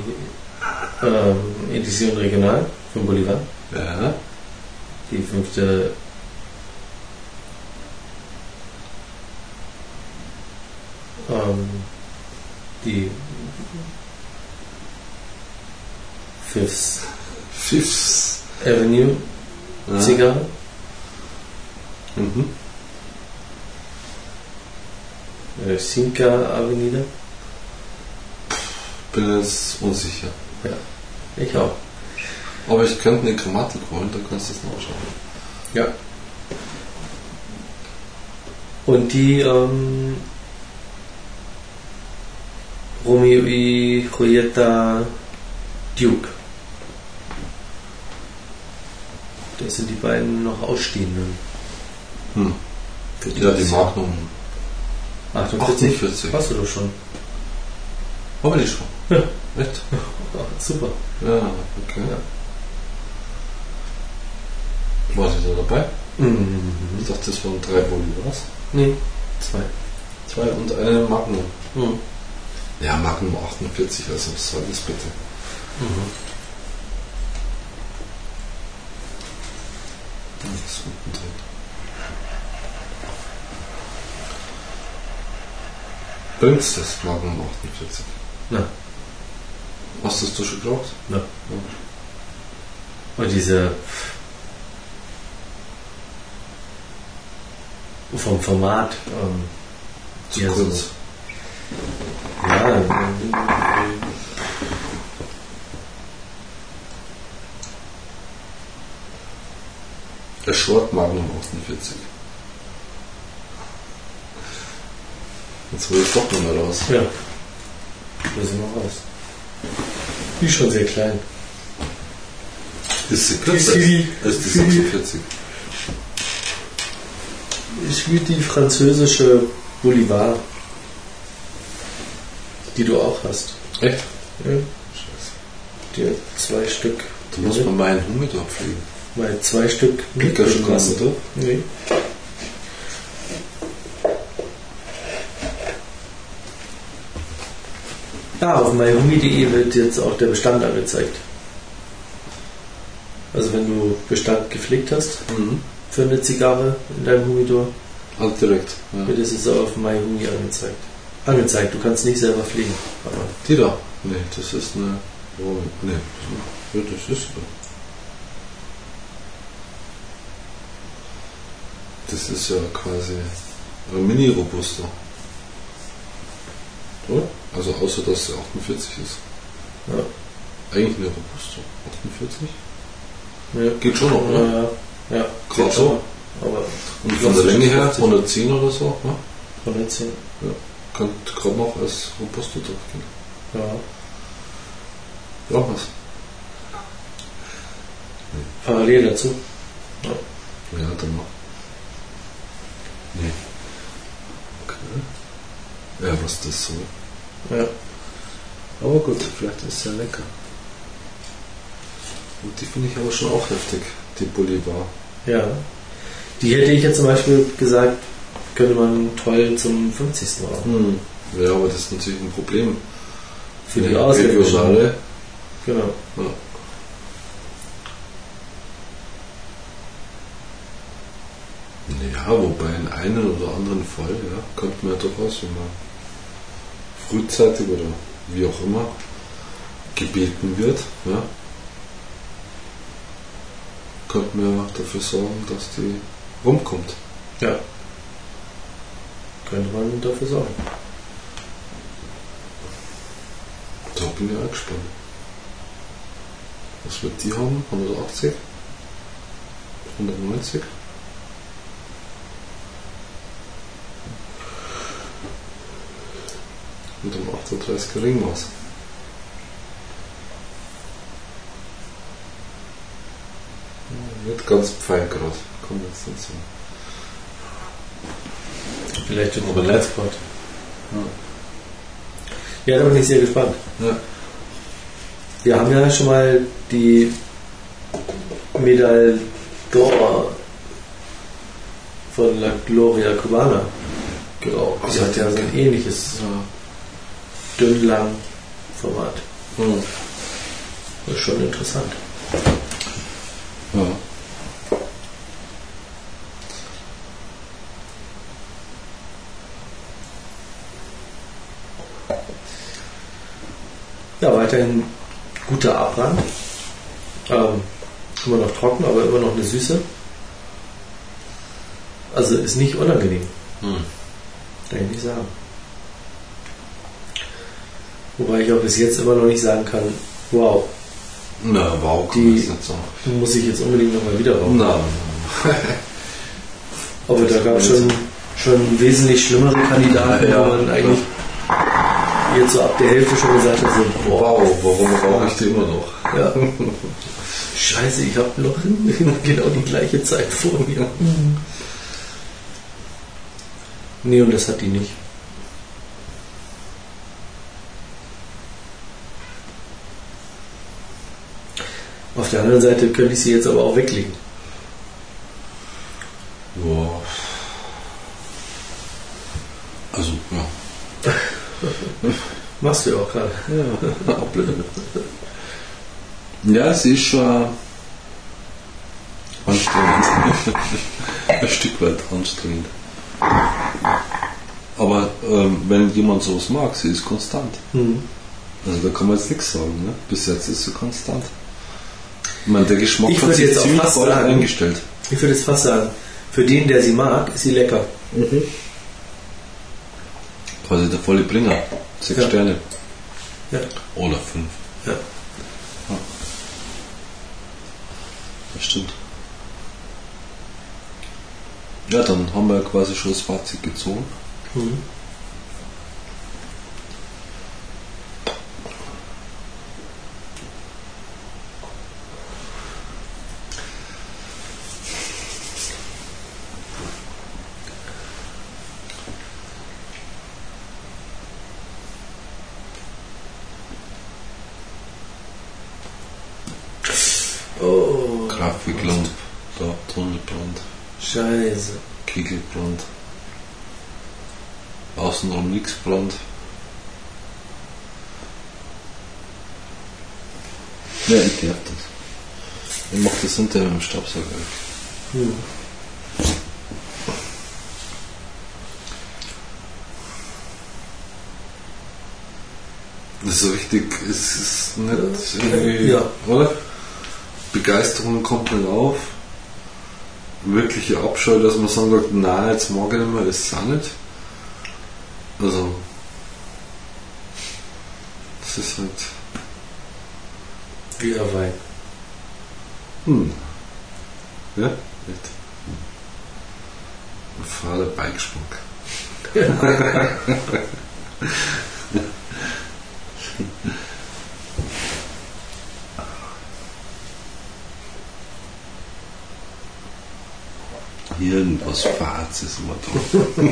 ähm, Edition Regional von Bolivar, Ja. Die fünfte ähm, die Fifth Fifths. Avenue Ja. Zigarre. Mhm. Äh, Cinca Avenida. Bin jetzt unsicher. Ich auch. Aber ich könnte eine Grammatik holen, da kannst du es nachschauen. Ja. Und die ähm, Romeo y Julieta Duke. Das sind die beiden noch ausstehenden. Hm. Für Ja, die Magnum. Jahr. 48. 48. Hast du doch schon. Habe ich schon. Ja. Echt? Super. Ja, okay. Ja. War sie da dabei? Mhm. Ich dachte, das waren drei Bolivars. Nee, zwei. Zwei und eine Magnum. Mhm. Ja, Magnum 48, also was soll das bitte? Mhm. Nichts unten drin. Bringt's das Magnum 48? Na. Hast das du schon geraucht? Ja. Und diese vom Format ähm, Zu Ja, kurz. so. ja, Der Short Magnum 48. Jetzt hol ich doch nochmal raus. ja. Da sind wir raus. Die ist schon sehr klein. Ist sie ist kürzer wie die- 46? Ist wie die französische Bolivar, die du auch hast. Echt? Ja, Scheiße. die hat zwei Stück. Da muss man meinen Humidor pflegen. mal zwei Stück oder? Nee. Ja, auf myhumi.de wird jetzt auch der Bestand angezeigt. Also wenn du Bestand gepflegt hast Mhm. Für eine Zigarre in deinem Humidor, Also direkt. Ja. wird es auch auf MyHumi angezeigt. Angezeigt, du kannst nicht selber pflegen. Aber Die da? Nee, das ist eine. Oh, nee. Ja, das ist. Das ist ja quasi ein Mini-Robuster. Oder? Also außer dass sie 48 ist. ja, Eigentlich eine Robuster. 48? ja. Geht schon noch, oder? Ja, ja. Gerade geht so. Aber, Und von der Länge her 50. 110 oder so, ne? 110. Könnte gerade noch als Robuster durchgehen. Ja. Ja, was? Parallel dazu. Ja, dann noch. Nee. Okay. Ja, was das so. Ja. Aber gut, vielleicht ist es ja lecker. Und die finde ich aber schon auch heftig, die Bolivar. ja. Die hätte ich jetzt zum Beispiel gesagt, könnte man toll zum 50. machen. Hm. Ja, aber das ist natürlich ein Problem. Für die Eine Ausländischen. Genau. Ja. Ja, wobei in einem oder anderen Fall, ja, könnte man ja durchaus, wenn man frühzeitig oder wie auch immer gebeten wird, ja, könnte man ja dafür sorgen, dass die rumkommt. Ja. Könnte man dafür sorgen. Da bin ich auch gespannt. Was wird die haben? 180? 190? Mit dem 38 Ringmaß. Nicht ganz pfeilgrad, kann man jetzt nicht sagen. Vielleicht im Aber Transport. Ja, da bin ich sehr gespannt. Ja. Wir haben ja schon mal die Medaille d'Or von La Gloria Cubana geraucht. Die hat ja so ein ähnliches dünn-lang Format. Hm. Das ist schon interessant. Ja. Ja, weiterhin guter Abrand. Ähm, immer noch trocken, aber immer noch eine Süße. Also ist nicht unangenehm, Hm. kann ich nicht sagen. Wobei ich auch bis jetzt immer noch nicht sagen kann, wow, Na, wow, Die- das nicht sagen. muss ich jetzt unbedingt nochmal wieder rauchen. Na, Aber da gab es schon, schon wesentlich schlimmere Kandidaten, Ja, wo man ja. Jetzt so ab der Hälfte schon gesagt hat, so, boah, wow, warum rauche ich die immer noch? ja. Scheiße, ich habe noch genau die gleiche Zeit vor mir. Nee, und das hat die nicht. Auf der anderen Seite könnte ich sie jetzt aber auch weglegen. Ja. Also, ja. Machst du ja auch gerade. Ja, ja sie ist schon anstrengend. Ein Stück weit anstrengend. Aber ähm, wenn jemand sowas mag, sie ist konstant. Hm. Also da kann man jetzt nichts sagen. Ne? Bis jetzt ist sie konstant. Ich meine, der Geschmack Ich hat sich jetzt auch ziemlich fast sagen- eingestellt. Ich würde jetzt fast sagen, für den, der sie mag, ist sie lecker. Quasi der volle Bringer. Sechs Ja. Sterne. Ja. Oder fünf. Ja. Das stimmt. Ja, dann haben wir quasi schon das Fazit gezogen. Mhm. Oh, Grafikland, da Tunnelbrand, Scheiße. Kegelbrand. Außenrum nichts Brand. Ja, ich glaub das. Ich mach das hinterher mit dem Staubsauger. Hm. Das ist so richtig, es ist nicht irgendwie, Ja. oder? Begeisterung kommt nicht auf. Wirkliche Abscheu, dass man sagen sagt, nein, jetzt mag ich nicht mehr, ist es auch nicht. Also, das ist halt, Wieder Wein. hm. Ja, nicht. Ein fader Beigeschmack. Irgendwas Fahrs ist immer drauf.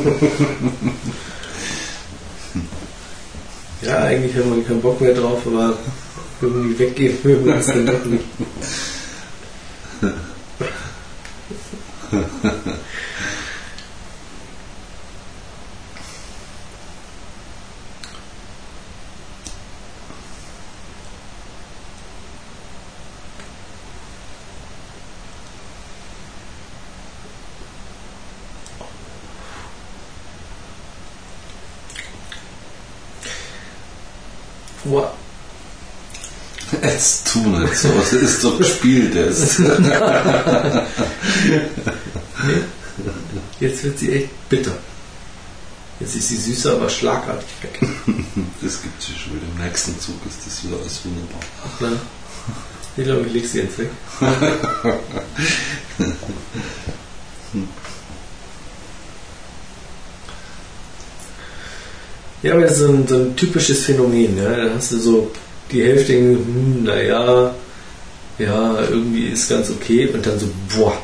Ja, eigentlich haben wir keinen Bock mehr drauf, aber Wenn man weggeht, hören wir uns dann doch nicht. So, es ist doch gespielt jetzt. jetzt wird sie echt bitter. Jetzt ist sie süßer, aber schlagartig weg. Das gibt es schon wieder. Im nächsten Zug ist das wieder alles wunderbar. Ach nein. Ich glaube, ich leg sie jetzt weg. Ja, aber das ist so ein, so ein typisches Phänomen. Ja? Da hast du so die Hälfte, hm, naja, ja, irgendwie ist ganz okay. Und dann so, boah,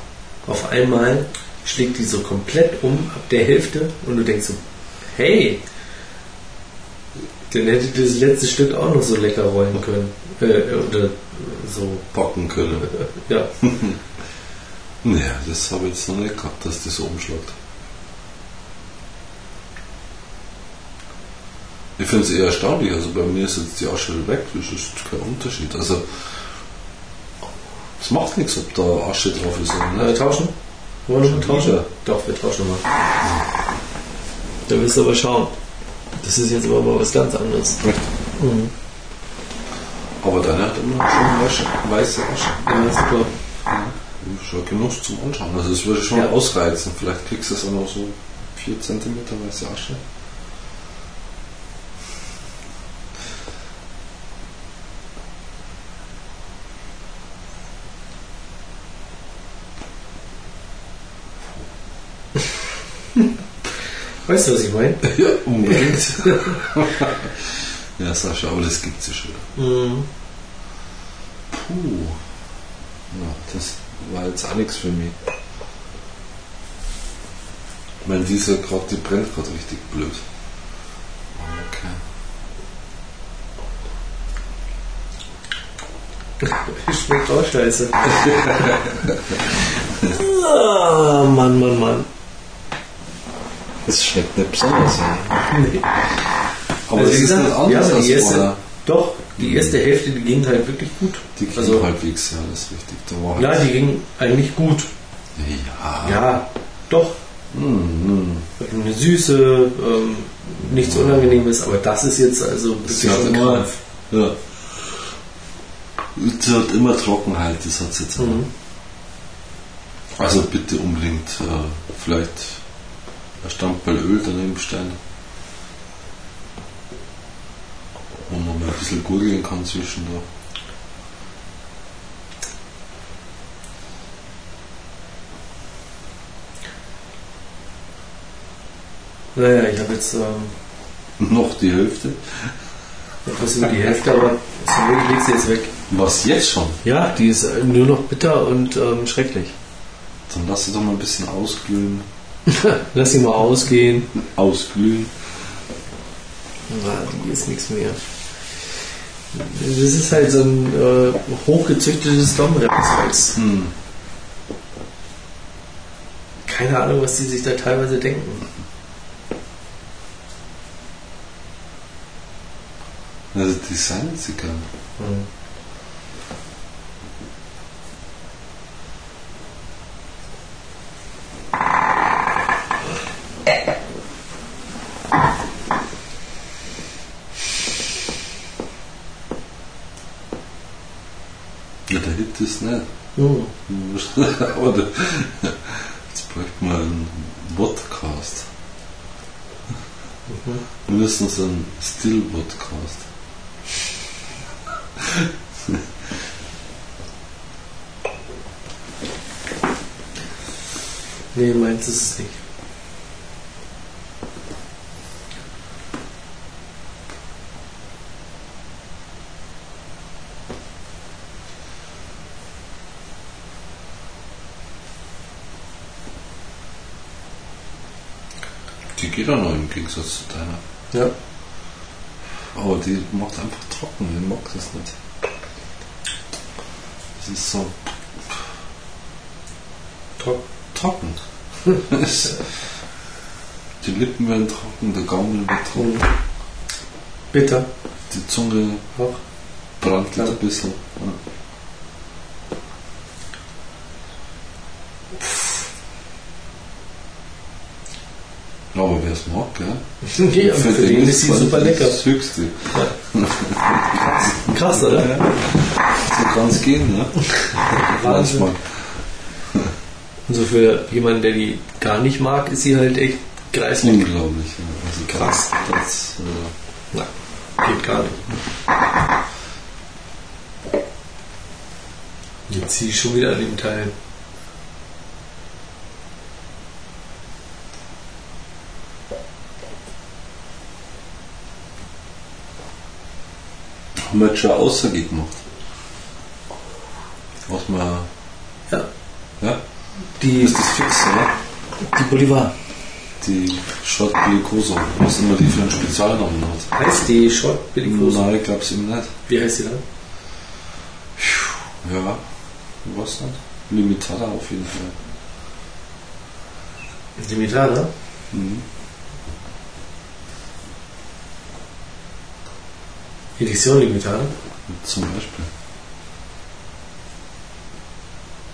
auf einmal schlägt die so komplett um ab der Hälfte und du denkst so, hey, dann hätte das letzte Stück auch noch so lecker rollen können. Äh, oder so, Packen können. ja. Naja, das habe ich jetzt noch nicht gehabt, dass das so umschlägt. Ich finde es eher erstaunlich. Also bei mir ist jetzt die Asche weg, das ist kein Unterschied. Also es macht nichts, ob da Asche drauf ist oder nicht. tauschen? Wollen wir Schon tauschen? wieder. Doch, wir tauschen mal. Da wirst du aber schauen. Das ist jetzt aber mal was ganz anderes. Mhm. Aber deine hat immer schon weiße Asche. Ja, ist klar. Schon genug zum Anschauen. Also es würde schon Ja. ausreizen. Vielleicht kriegst du es auch noch so 4 cm weiße Asche. Weißt du, was ich meine? Ja, unbedingt. ja, Sascha, aber das gibt es ja schon. Mhm. Puh. Ja, das war jetzt auch nichts für mich. Ich meine, diese gerade, die brennt gerade richtig blöd. Okay. Schmeckt auch scheiße. ah, Mann, Mann, Mann. Das schmeckt nicht besonders. Ja. Nee. Aber Also es ist nicht anders ja, als die erste, vorher. Doch, die erste Hälfte, die ging halt wirklich gut. Die ging Also- halbwegs, ja, das ist richtig. Da war Ja, halt, die ging eigentlich gut. ja. Ja, doch. Hm, Eine Süße, ähm, nichts Unangenehmes, aber das ist jetzt also Sie hat schon immer-. Ja. Sie hat immer Trockenheit, das hat sie jetzt. Mhm. Also bitte unbedingt äh, vielleicht ein Stammball Öl daneben stellen. Wo man mal ein bisschen gurgeln kann zwischendurch. Naja, ich habe jetzt ähm, Noch die Hälfte. etwas über die Hälfte, aber ich leg sie jetzt weg. Was jetzt schon? Ja, die ist nur noch bitter und ähm, schrecklich. Dann lass sie doch mal ein bisschen ausglühen. Lass sie mal ausgehen. Ausglühen. Ja, die ist nichts mehr. Das ist halt so ein äh, hochgezüchtetes Domrepsholz. Hm. Keine Ahnung, was die sich da teilweise denken. Also sie gern. Hm. Ja, der Hit ist nicht. Hm. Aber der, jetzt bräuchte man einen Podcast. Mhm. Mindestens einen Still-Podcast. Nee, meins ist es nicht. Die geht auch noch im Gegensatz zu deiner. Ja. Aber die macht einfach trocken, ich mag das nicht. Das ist so Top. trocken. Die Lippen werden trocken, der Gaumen wird trocken. Bitter. die Zunge Auch. brandelt Ja. ein bisschen. Ja. Aber gell? ja, für, den ist sie super lecker. Das Höchste. Krass, oder? So kann es gehen, ne? Wahnsinn. Manchmal. Und so für jemanden, der die gar nicht mag, ist sie halt echt greislich. Unglaublich. Ja. Also Krass. Das, das, äh, Na, geht gar nicht. Jetzt ziehe ich schon wieder an dem Teil. Jetzt schon eine Aussage gemacht. Was man. Ja. Ja? Die, Ist das fix, oder? die Bolivar. Die Short Bellicoso. Was immer die für einen Spezialnamen hat. Heißt die Short Bellicoso? Nein, ich glaube es eben nicht. Wie heißt sie dann? Ja, weiß nicht. Limitada auf jeden Fall. Limitada? Mhm. Edition Limitada? Zum Beispiel.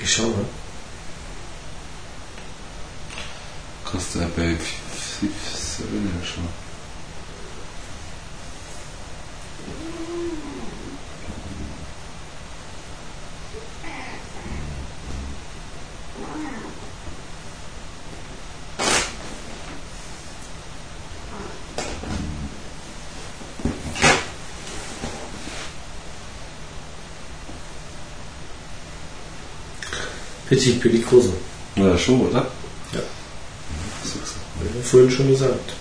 Ich schau mal. Ja bei Fifth Seven ja schon. Petit Bellicoso. Ja, schon, oder? Ja. Ich vorhin schon gesagt.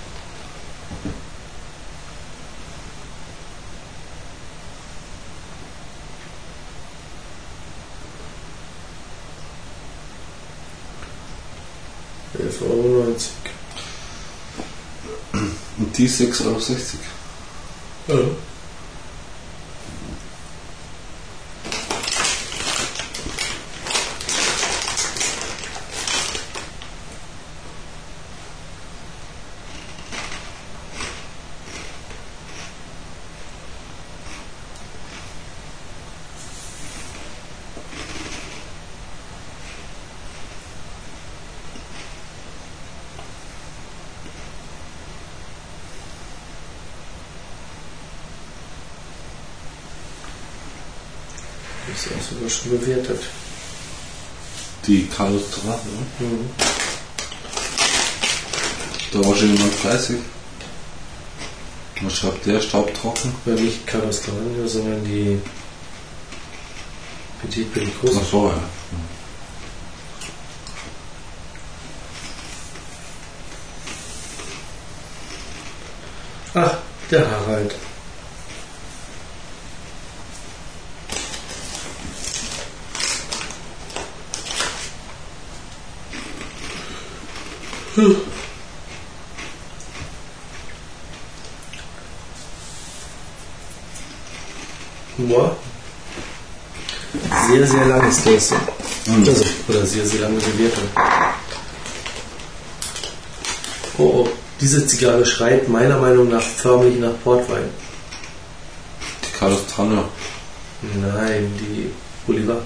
Euro. Und die 6,60 Euro. Ja. Ist auch sogar schon bewertet. Die Carlos Tra, ja. Mhm. Da war schon jemand fleißig. Was schreibt der? Staubtrocken? Ja, nicht Carvalho, sondern die Petit Bellicoso. Ach so, ja. Ach, der Harald. Hm. Humor. Tasting. Mhm. Also, oder sehr, sehr lange Bewertung. Oh, oh, diese Zigarre schreit meiner Meinung nach förmlich nach Portwein. Die Carlos Trana Nein, die Bolivar.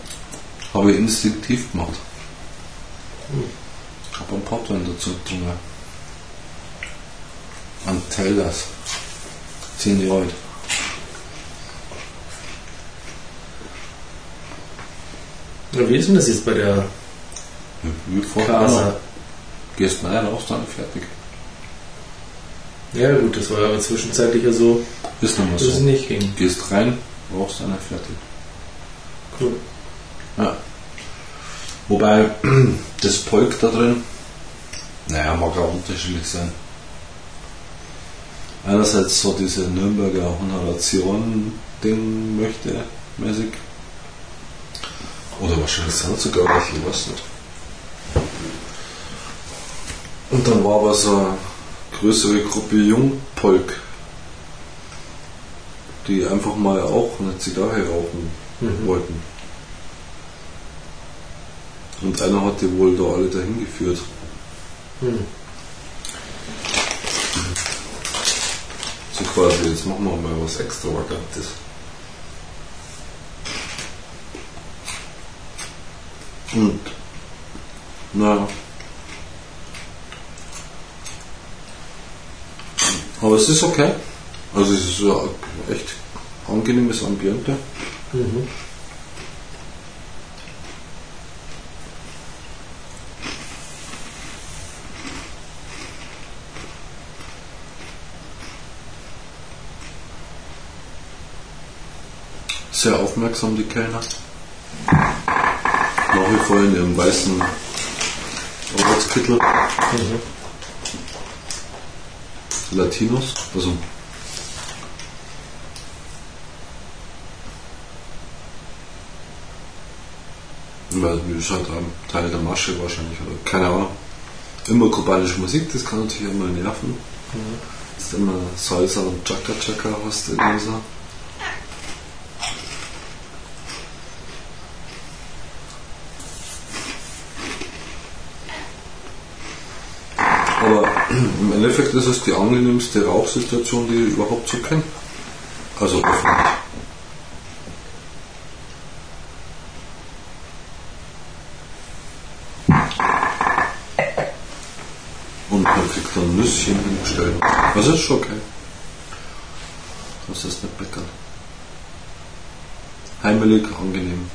habe ich instinktiv gemacht. Hm. Ich habe einen Portwein dazu getrunken. An Tellers. 10 Jahre alt. Ja, wie ist denn das jetzt bei der. Casa? Gehst rein, raus, dann fertig. Ja gut, das war aber zwischenzeitlich ja so, Ist dass es so. nicht ging. Gehst rein, rauchst einer fertig. Cool. Ja. Wobei das Polk da drin, naja, mag auch unterschiedlich sein. Einerseits so diese Nürnberger Honoration-Ding möchte, mäßig. Oder wahrscheinlich sind es sogar welche, ich weiß nicht. Und dann war aber so eine größere Gruppe Jungpolk, die einfach mal auch eine Zigarre rauchen Mhm. wollten. Und einer hat die wohl da alle dahin geführt. Hm. So quasi, jetzt machen wir mal was Extravagantes. Und, naja. Aber es ist okay. Also es ist so ein echt angenehmes Ambiente. Mhm. Sehr aufmerksam, die Kellner. Nach wie vor in ihrem weißen Arbeitskittel. Mhm. Latinos, also weil das ist halt ein Teil der Masche wahrscheinlich, oder keine Ahnung. Immer kubanische Musik, das kann natürlich immer nerven. Dass du immer Salsa und Chaka Chaka hast, irgendwie so. Aber Endeffekt ist die angenehmste Rauchsituation, die ich überhaupt so kenne. Also öffentlich. Und man kriegt dann Nüsschen hingestellt. Das ist schon okay. Das ist nicht meckern. Heimelig, angenehm.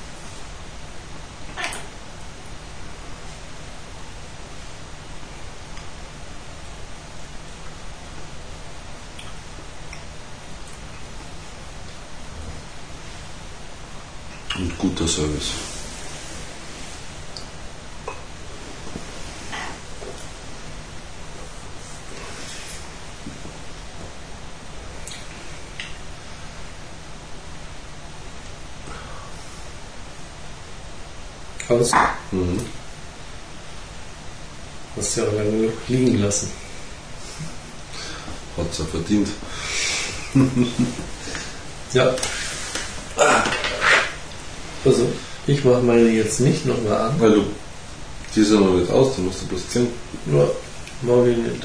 Und guter Service. Aus. Mhm. Hast du ja lange liegen lassen. Hat's ja verdient. Ja. Also, ich mache meine jetzt nicht nochmal an. Weil du, die ja noch nicht aus, du musst du bloß ziehen. Nur morgen nicht.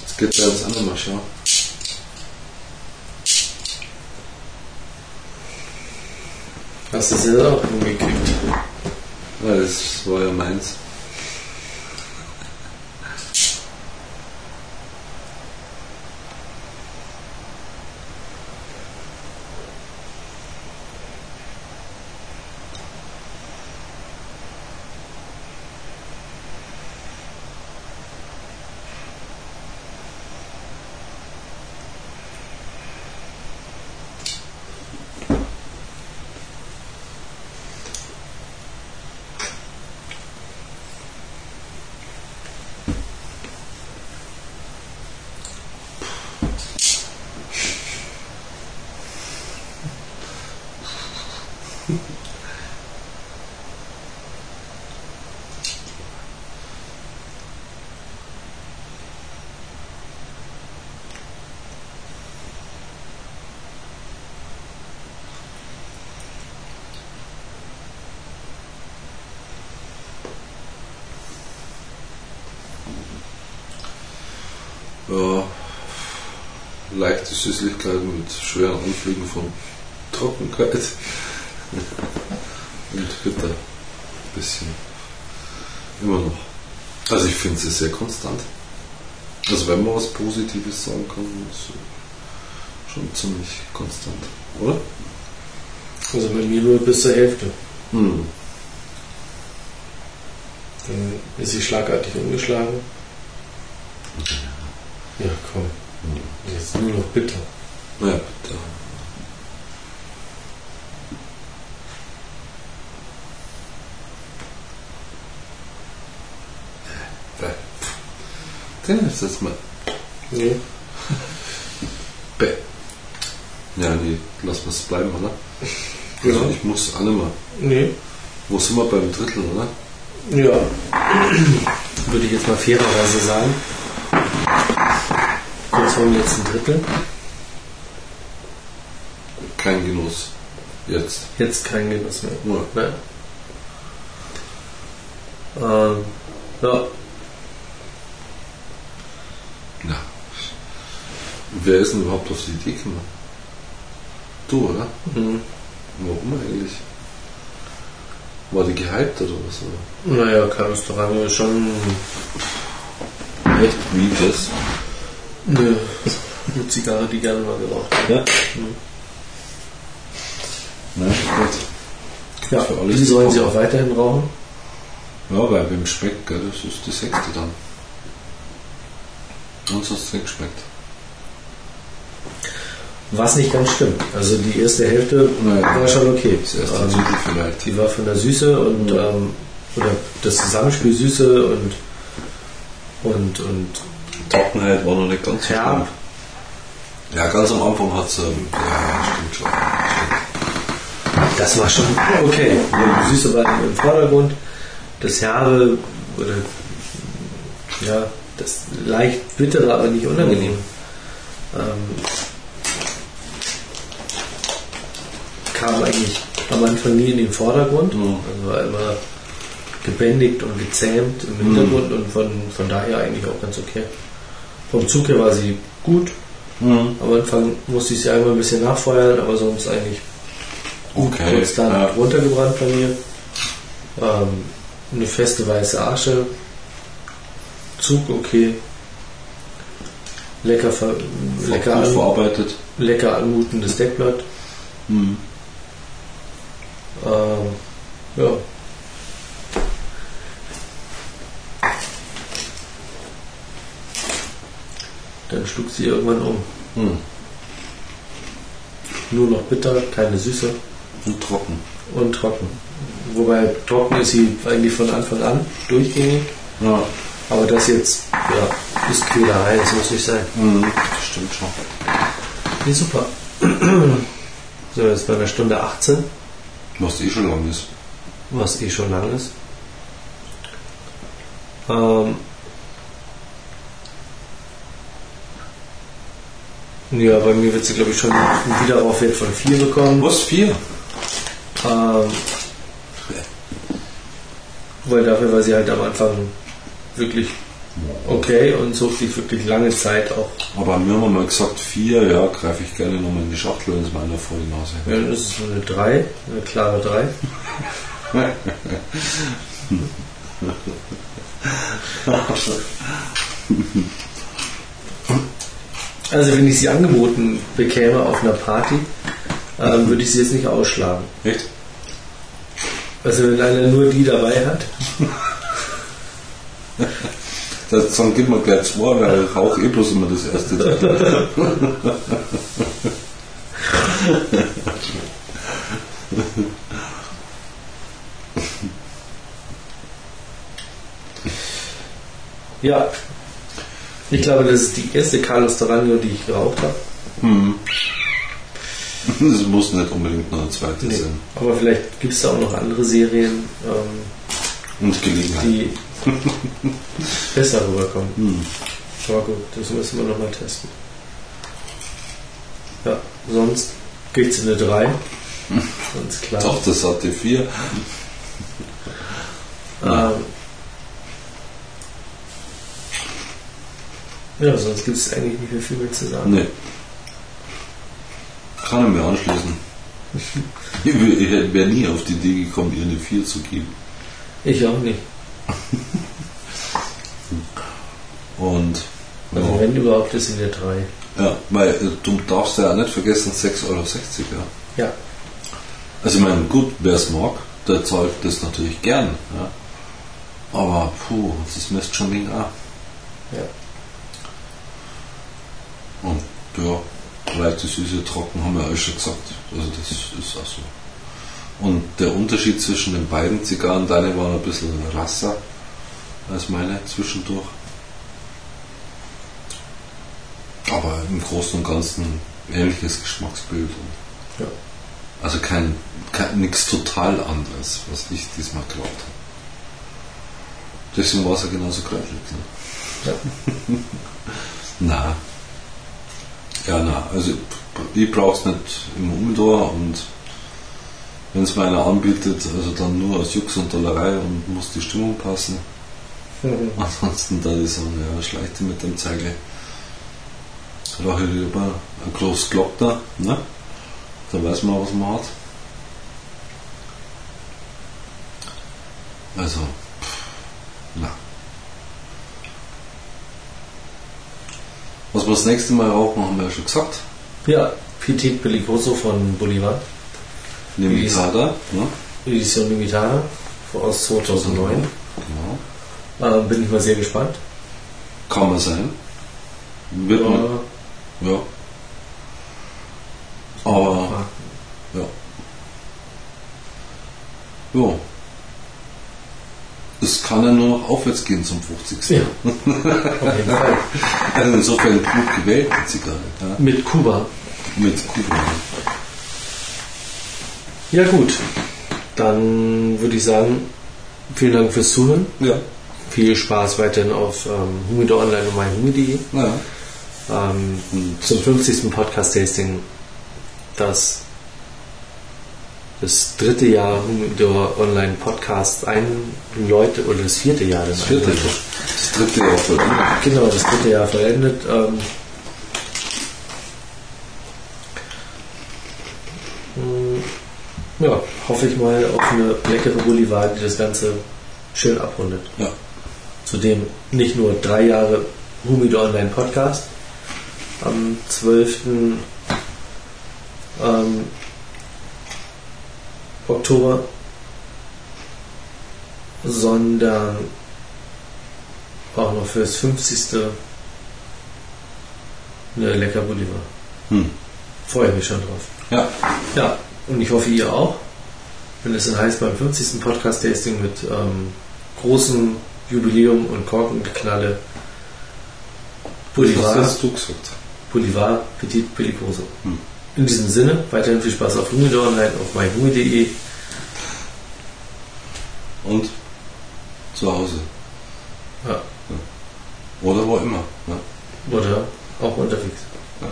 Jetzt geht ja ins andere Mal schauen. Hast du es jetzt auch hingekriegt? Ja, das war ja meins. Ja, leichte Süßlichkeit mit schweren Anflügen von Trockenheit. Und bitter. Bisschen. Immer noch. Also ich finde es sehr konstant. Also wenn man was Positives sagen kann, ist schon ziemlich konstant, oder? Also bei mir nur bis zur Hälfte. Hm. Dann ist sie schlagartig umgeschlagen. Ja, komm. Jetzt nur noch bitter. Ja, bitte. Jetzt mal. Nee. Bäh. Ja, nee, lass es bleiben, oder? Ja. Also ich muss alle mal. Nee. Wo sind wir beim Drittel, oder? Ja. Würde ich jetzt mal fairerweise sagen. Kurz vor dem letzten Drittel. Kein Genuss. Jetzt. Jetzt kein Genuss mehr. Ja. Ne? Ähm, ja. Ja. Wer ist denn überhaupt auf die Idee gekommen? Du, oder? Mhm. Warum eigentlich? War die gehypt oder was? Oder? Naja, Carlos Torano ist schon Echt? Wie das? eine, eine Zigarre, die gerne mal geraucht wird. Ja. Na, gut. Ja, Für alles die sollen sie auch weiterhin rauchen. Ja, weil beim schmeckt, gell, das ist die sechste dann. Uns hat es nicht geschmeckt. Was nicht ganz stimmt. Also die erste Hälfte Nein. war schon okay. Das erste Ähm, Drittel vielleicht. Die war von der Süße und ähm, oder das Zusammenspiel Süße und und und Trockenheit war noch nicht ganz so. Ja, ganz am Anfang hat es, ähm, ja, stimmt schon. das war schon okay. Die Süße war im Vordergrund, das Herbe oder ja das leicht bittere, aber nicht unangenehm. Ähm, kam eigentlich am Anfang nie in den Vordergrund. Mhm. Also war immer gebändigt und gezähmt im Hintergrund und von, von daher eigentlich auch ganz okay. Vom Zug her war sie gut. Mhm. Am Anfang musste ich sie einmal ein bisschen nachfeuern, aber sonst eigentlich Okay. konstant ja. runtergebrannt bei mir. Ähm, eine feste weiße Asche. Zug okay. Lecker, ver lecker, Gut an, verarbeitet. lecker anmutendes Deckblatt. Mhm. Ähm, ja. Dann schlug sie irgendwann um. Mhm. Nur noch bitter, keine Süße Und trocken. und trocken. Wobei trocken ist sie eigentlich von Anfang an durchgängig. Ja. Aber das jetzt, ja, ist Quälerei, das muss nicht sein. Mhm. Das stimmt schon. Nee, super. So, jetzt bei einer Stunde 18, Was eh schon lang ist. was eh schon lang ist. Ähm, ja, bei mir wird sie, glaube ich, schon einen Wiederaufwert von 4 bekommen. Was? Vier? Ähm, weil dafür war sie halt am Anfang wirklich okay und zog sich wirklich lange Zeit auch. Aber mir haben wir mal gesagt, vier, ja, greife ich gerne nochmal in die Schachtel, wenn es meiner vor die Nase Ja, dann ist so eine 3, eine klare 3. Also wenn ich sie angeboten bekäme auf einer Party, ähm, würde ich sie jetzt nicht ausschlagen. Echt? Also wenn einer nur die dabei hat, Das, dann gib mir gleich zwei, weil ich rauche eh bloß immer das erste ja. Ich glaube, das ist die erste Carlos Torano, die ich geraucht habe. Hm. Das muss nicht unbedingt noch eine zweite Nee. sein. Aber vielleicht gibt es da auch noch andere Serien, ähm, Und Gelegenheit. die besser rüberkommen. Hm. Aber gut, das müssen wir nochmal testen. Ja, sonst geht's in eine 3. Ganz klar. Doch, das hat die vier. Ähm, ja, sonst gibt es eigentlich nicht mehr viel mehr zu sagen. Nee. Kann ich mir anschließen. Ich wäre nie auf die Idee gekommen, ihr eine 4 zu geben. Ich auch nicht. Und Also Ja. wenn überhaupt ist in der 3. Ja, weil äh, du darfst ja nicht vergessen, 6,60 Euro, ja. Ja. Also ich meine, gut, wer es mag, der zahlt das natürlich gern, ja. Aber puh, das misst schon wegen auch. Ja. Und ja, leichte, süße, trocken haben wir alles schon gesagt. Also das ist auch so. Und der Unterschied zwischen den beiden Zigarren, deine waren ein bisschen rasser als meine zwischendurch. Aber im Großen und Ganzen ähnliches Geschmacksbild. Und Ja. Also kein, kein nichts total anderes, was ich diesmal geraucht habe. Deswegen war es ja genauso kräftig. Ne? Ja. Na. Ja, na. Also ich brauche es nicht im Humidor und wenn es mir einer anbietet, also dann nur aus Jux und Dollerei und muss die Stimmung passen. Ansonsten da ich sagen, ja, schleichte mit dem Zeige. Rauche ich lieber ein großes Glockner, ne? Da weiß man, was man hat. Also, pff, na. Was wir das nächste Mal rauchen, haben wir ja schon gesagt. Ja, Petit Bellicoso von Bolivar. Limitada, ne? Edition Limitada aus 2009. Genau. Ähm, bin ich mal sehr gespannt. Kann man sein. Wird man, Äh, ja. Aber, ja. Ja. Es kann ja nur noch aufwärts gehen zum 50. ja. Also insofern gut gewählt, die Zigarre. Ja. Mit Kuba. Mit Kuba. Ja gut, dann würde ich sagen, vielen Dank fürs Zuhören. Ja. Viel Spaß weiterhin auf ähm, Humidor Online und myhumidor.de. Ja. Ähm, zum 50. Podcast-Tasting das, das dritte Jahr Humidor Online Podcast einläutet, oder das vierte Jahr. das vierte, einläutet. das dritte Jahr vollendet. Genau, das dritte Jahr vollendet. Ähm, ja, hoffe ich mal auf eine leckere Bolivar, die das Ganze schön abrundet. Ja. Zudem nicht nur drei Jahre Humidor Online Podcast am 12. Ähm, Oktober, sondern auch noch für das 50. eine lecker Bolivar. Hm. Freue mich schon drauf. Ja. Ja, und ich hoffe, ihr auch. Wenn es dann heißt, beim 50. Podcast-Tasting mit ähm, großem Jubiläum und Korkenknalle Was Bolivar, gesagt? Bolivar Petit Pellicoso. Hm. In diesem Sinne, weiterhin viel Spaß auf Humidor Online, auf myhumi.de. Und zu Hause. Ja, Oder wo immer. Ne? oder auch unterwegs. Ja.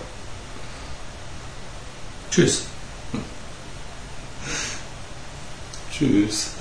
Tschüss. Tschüss.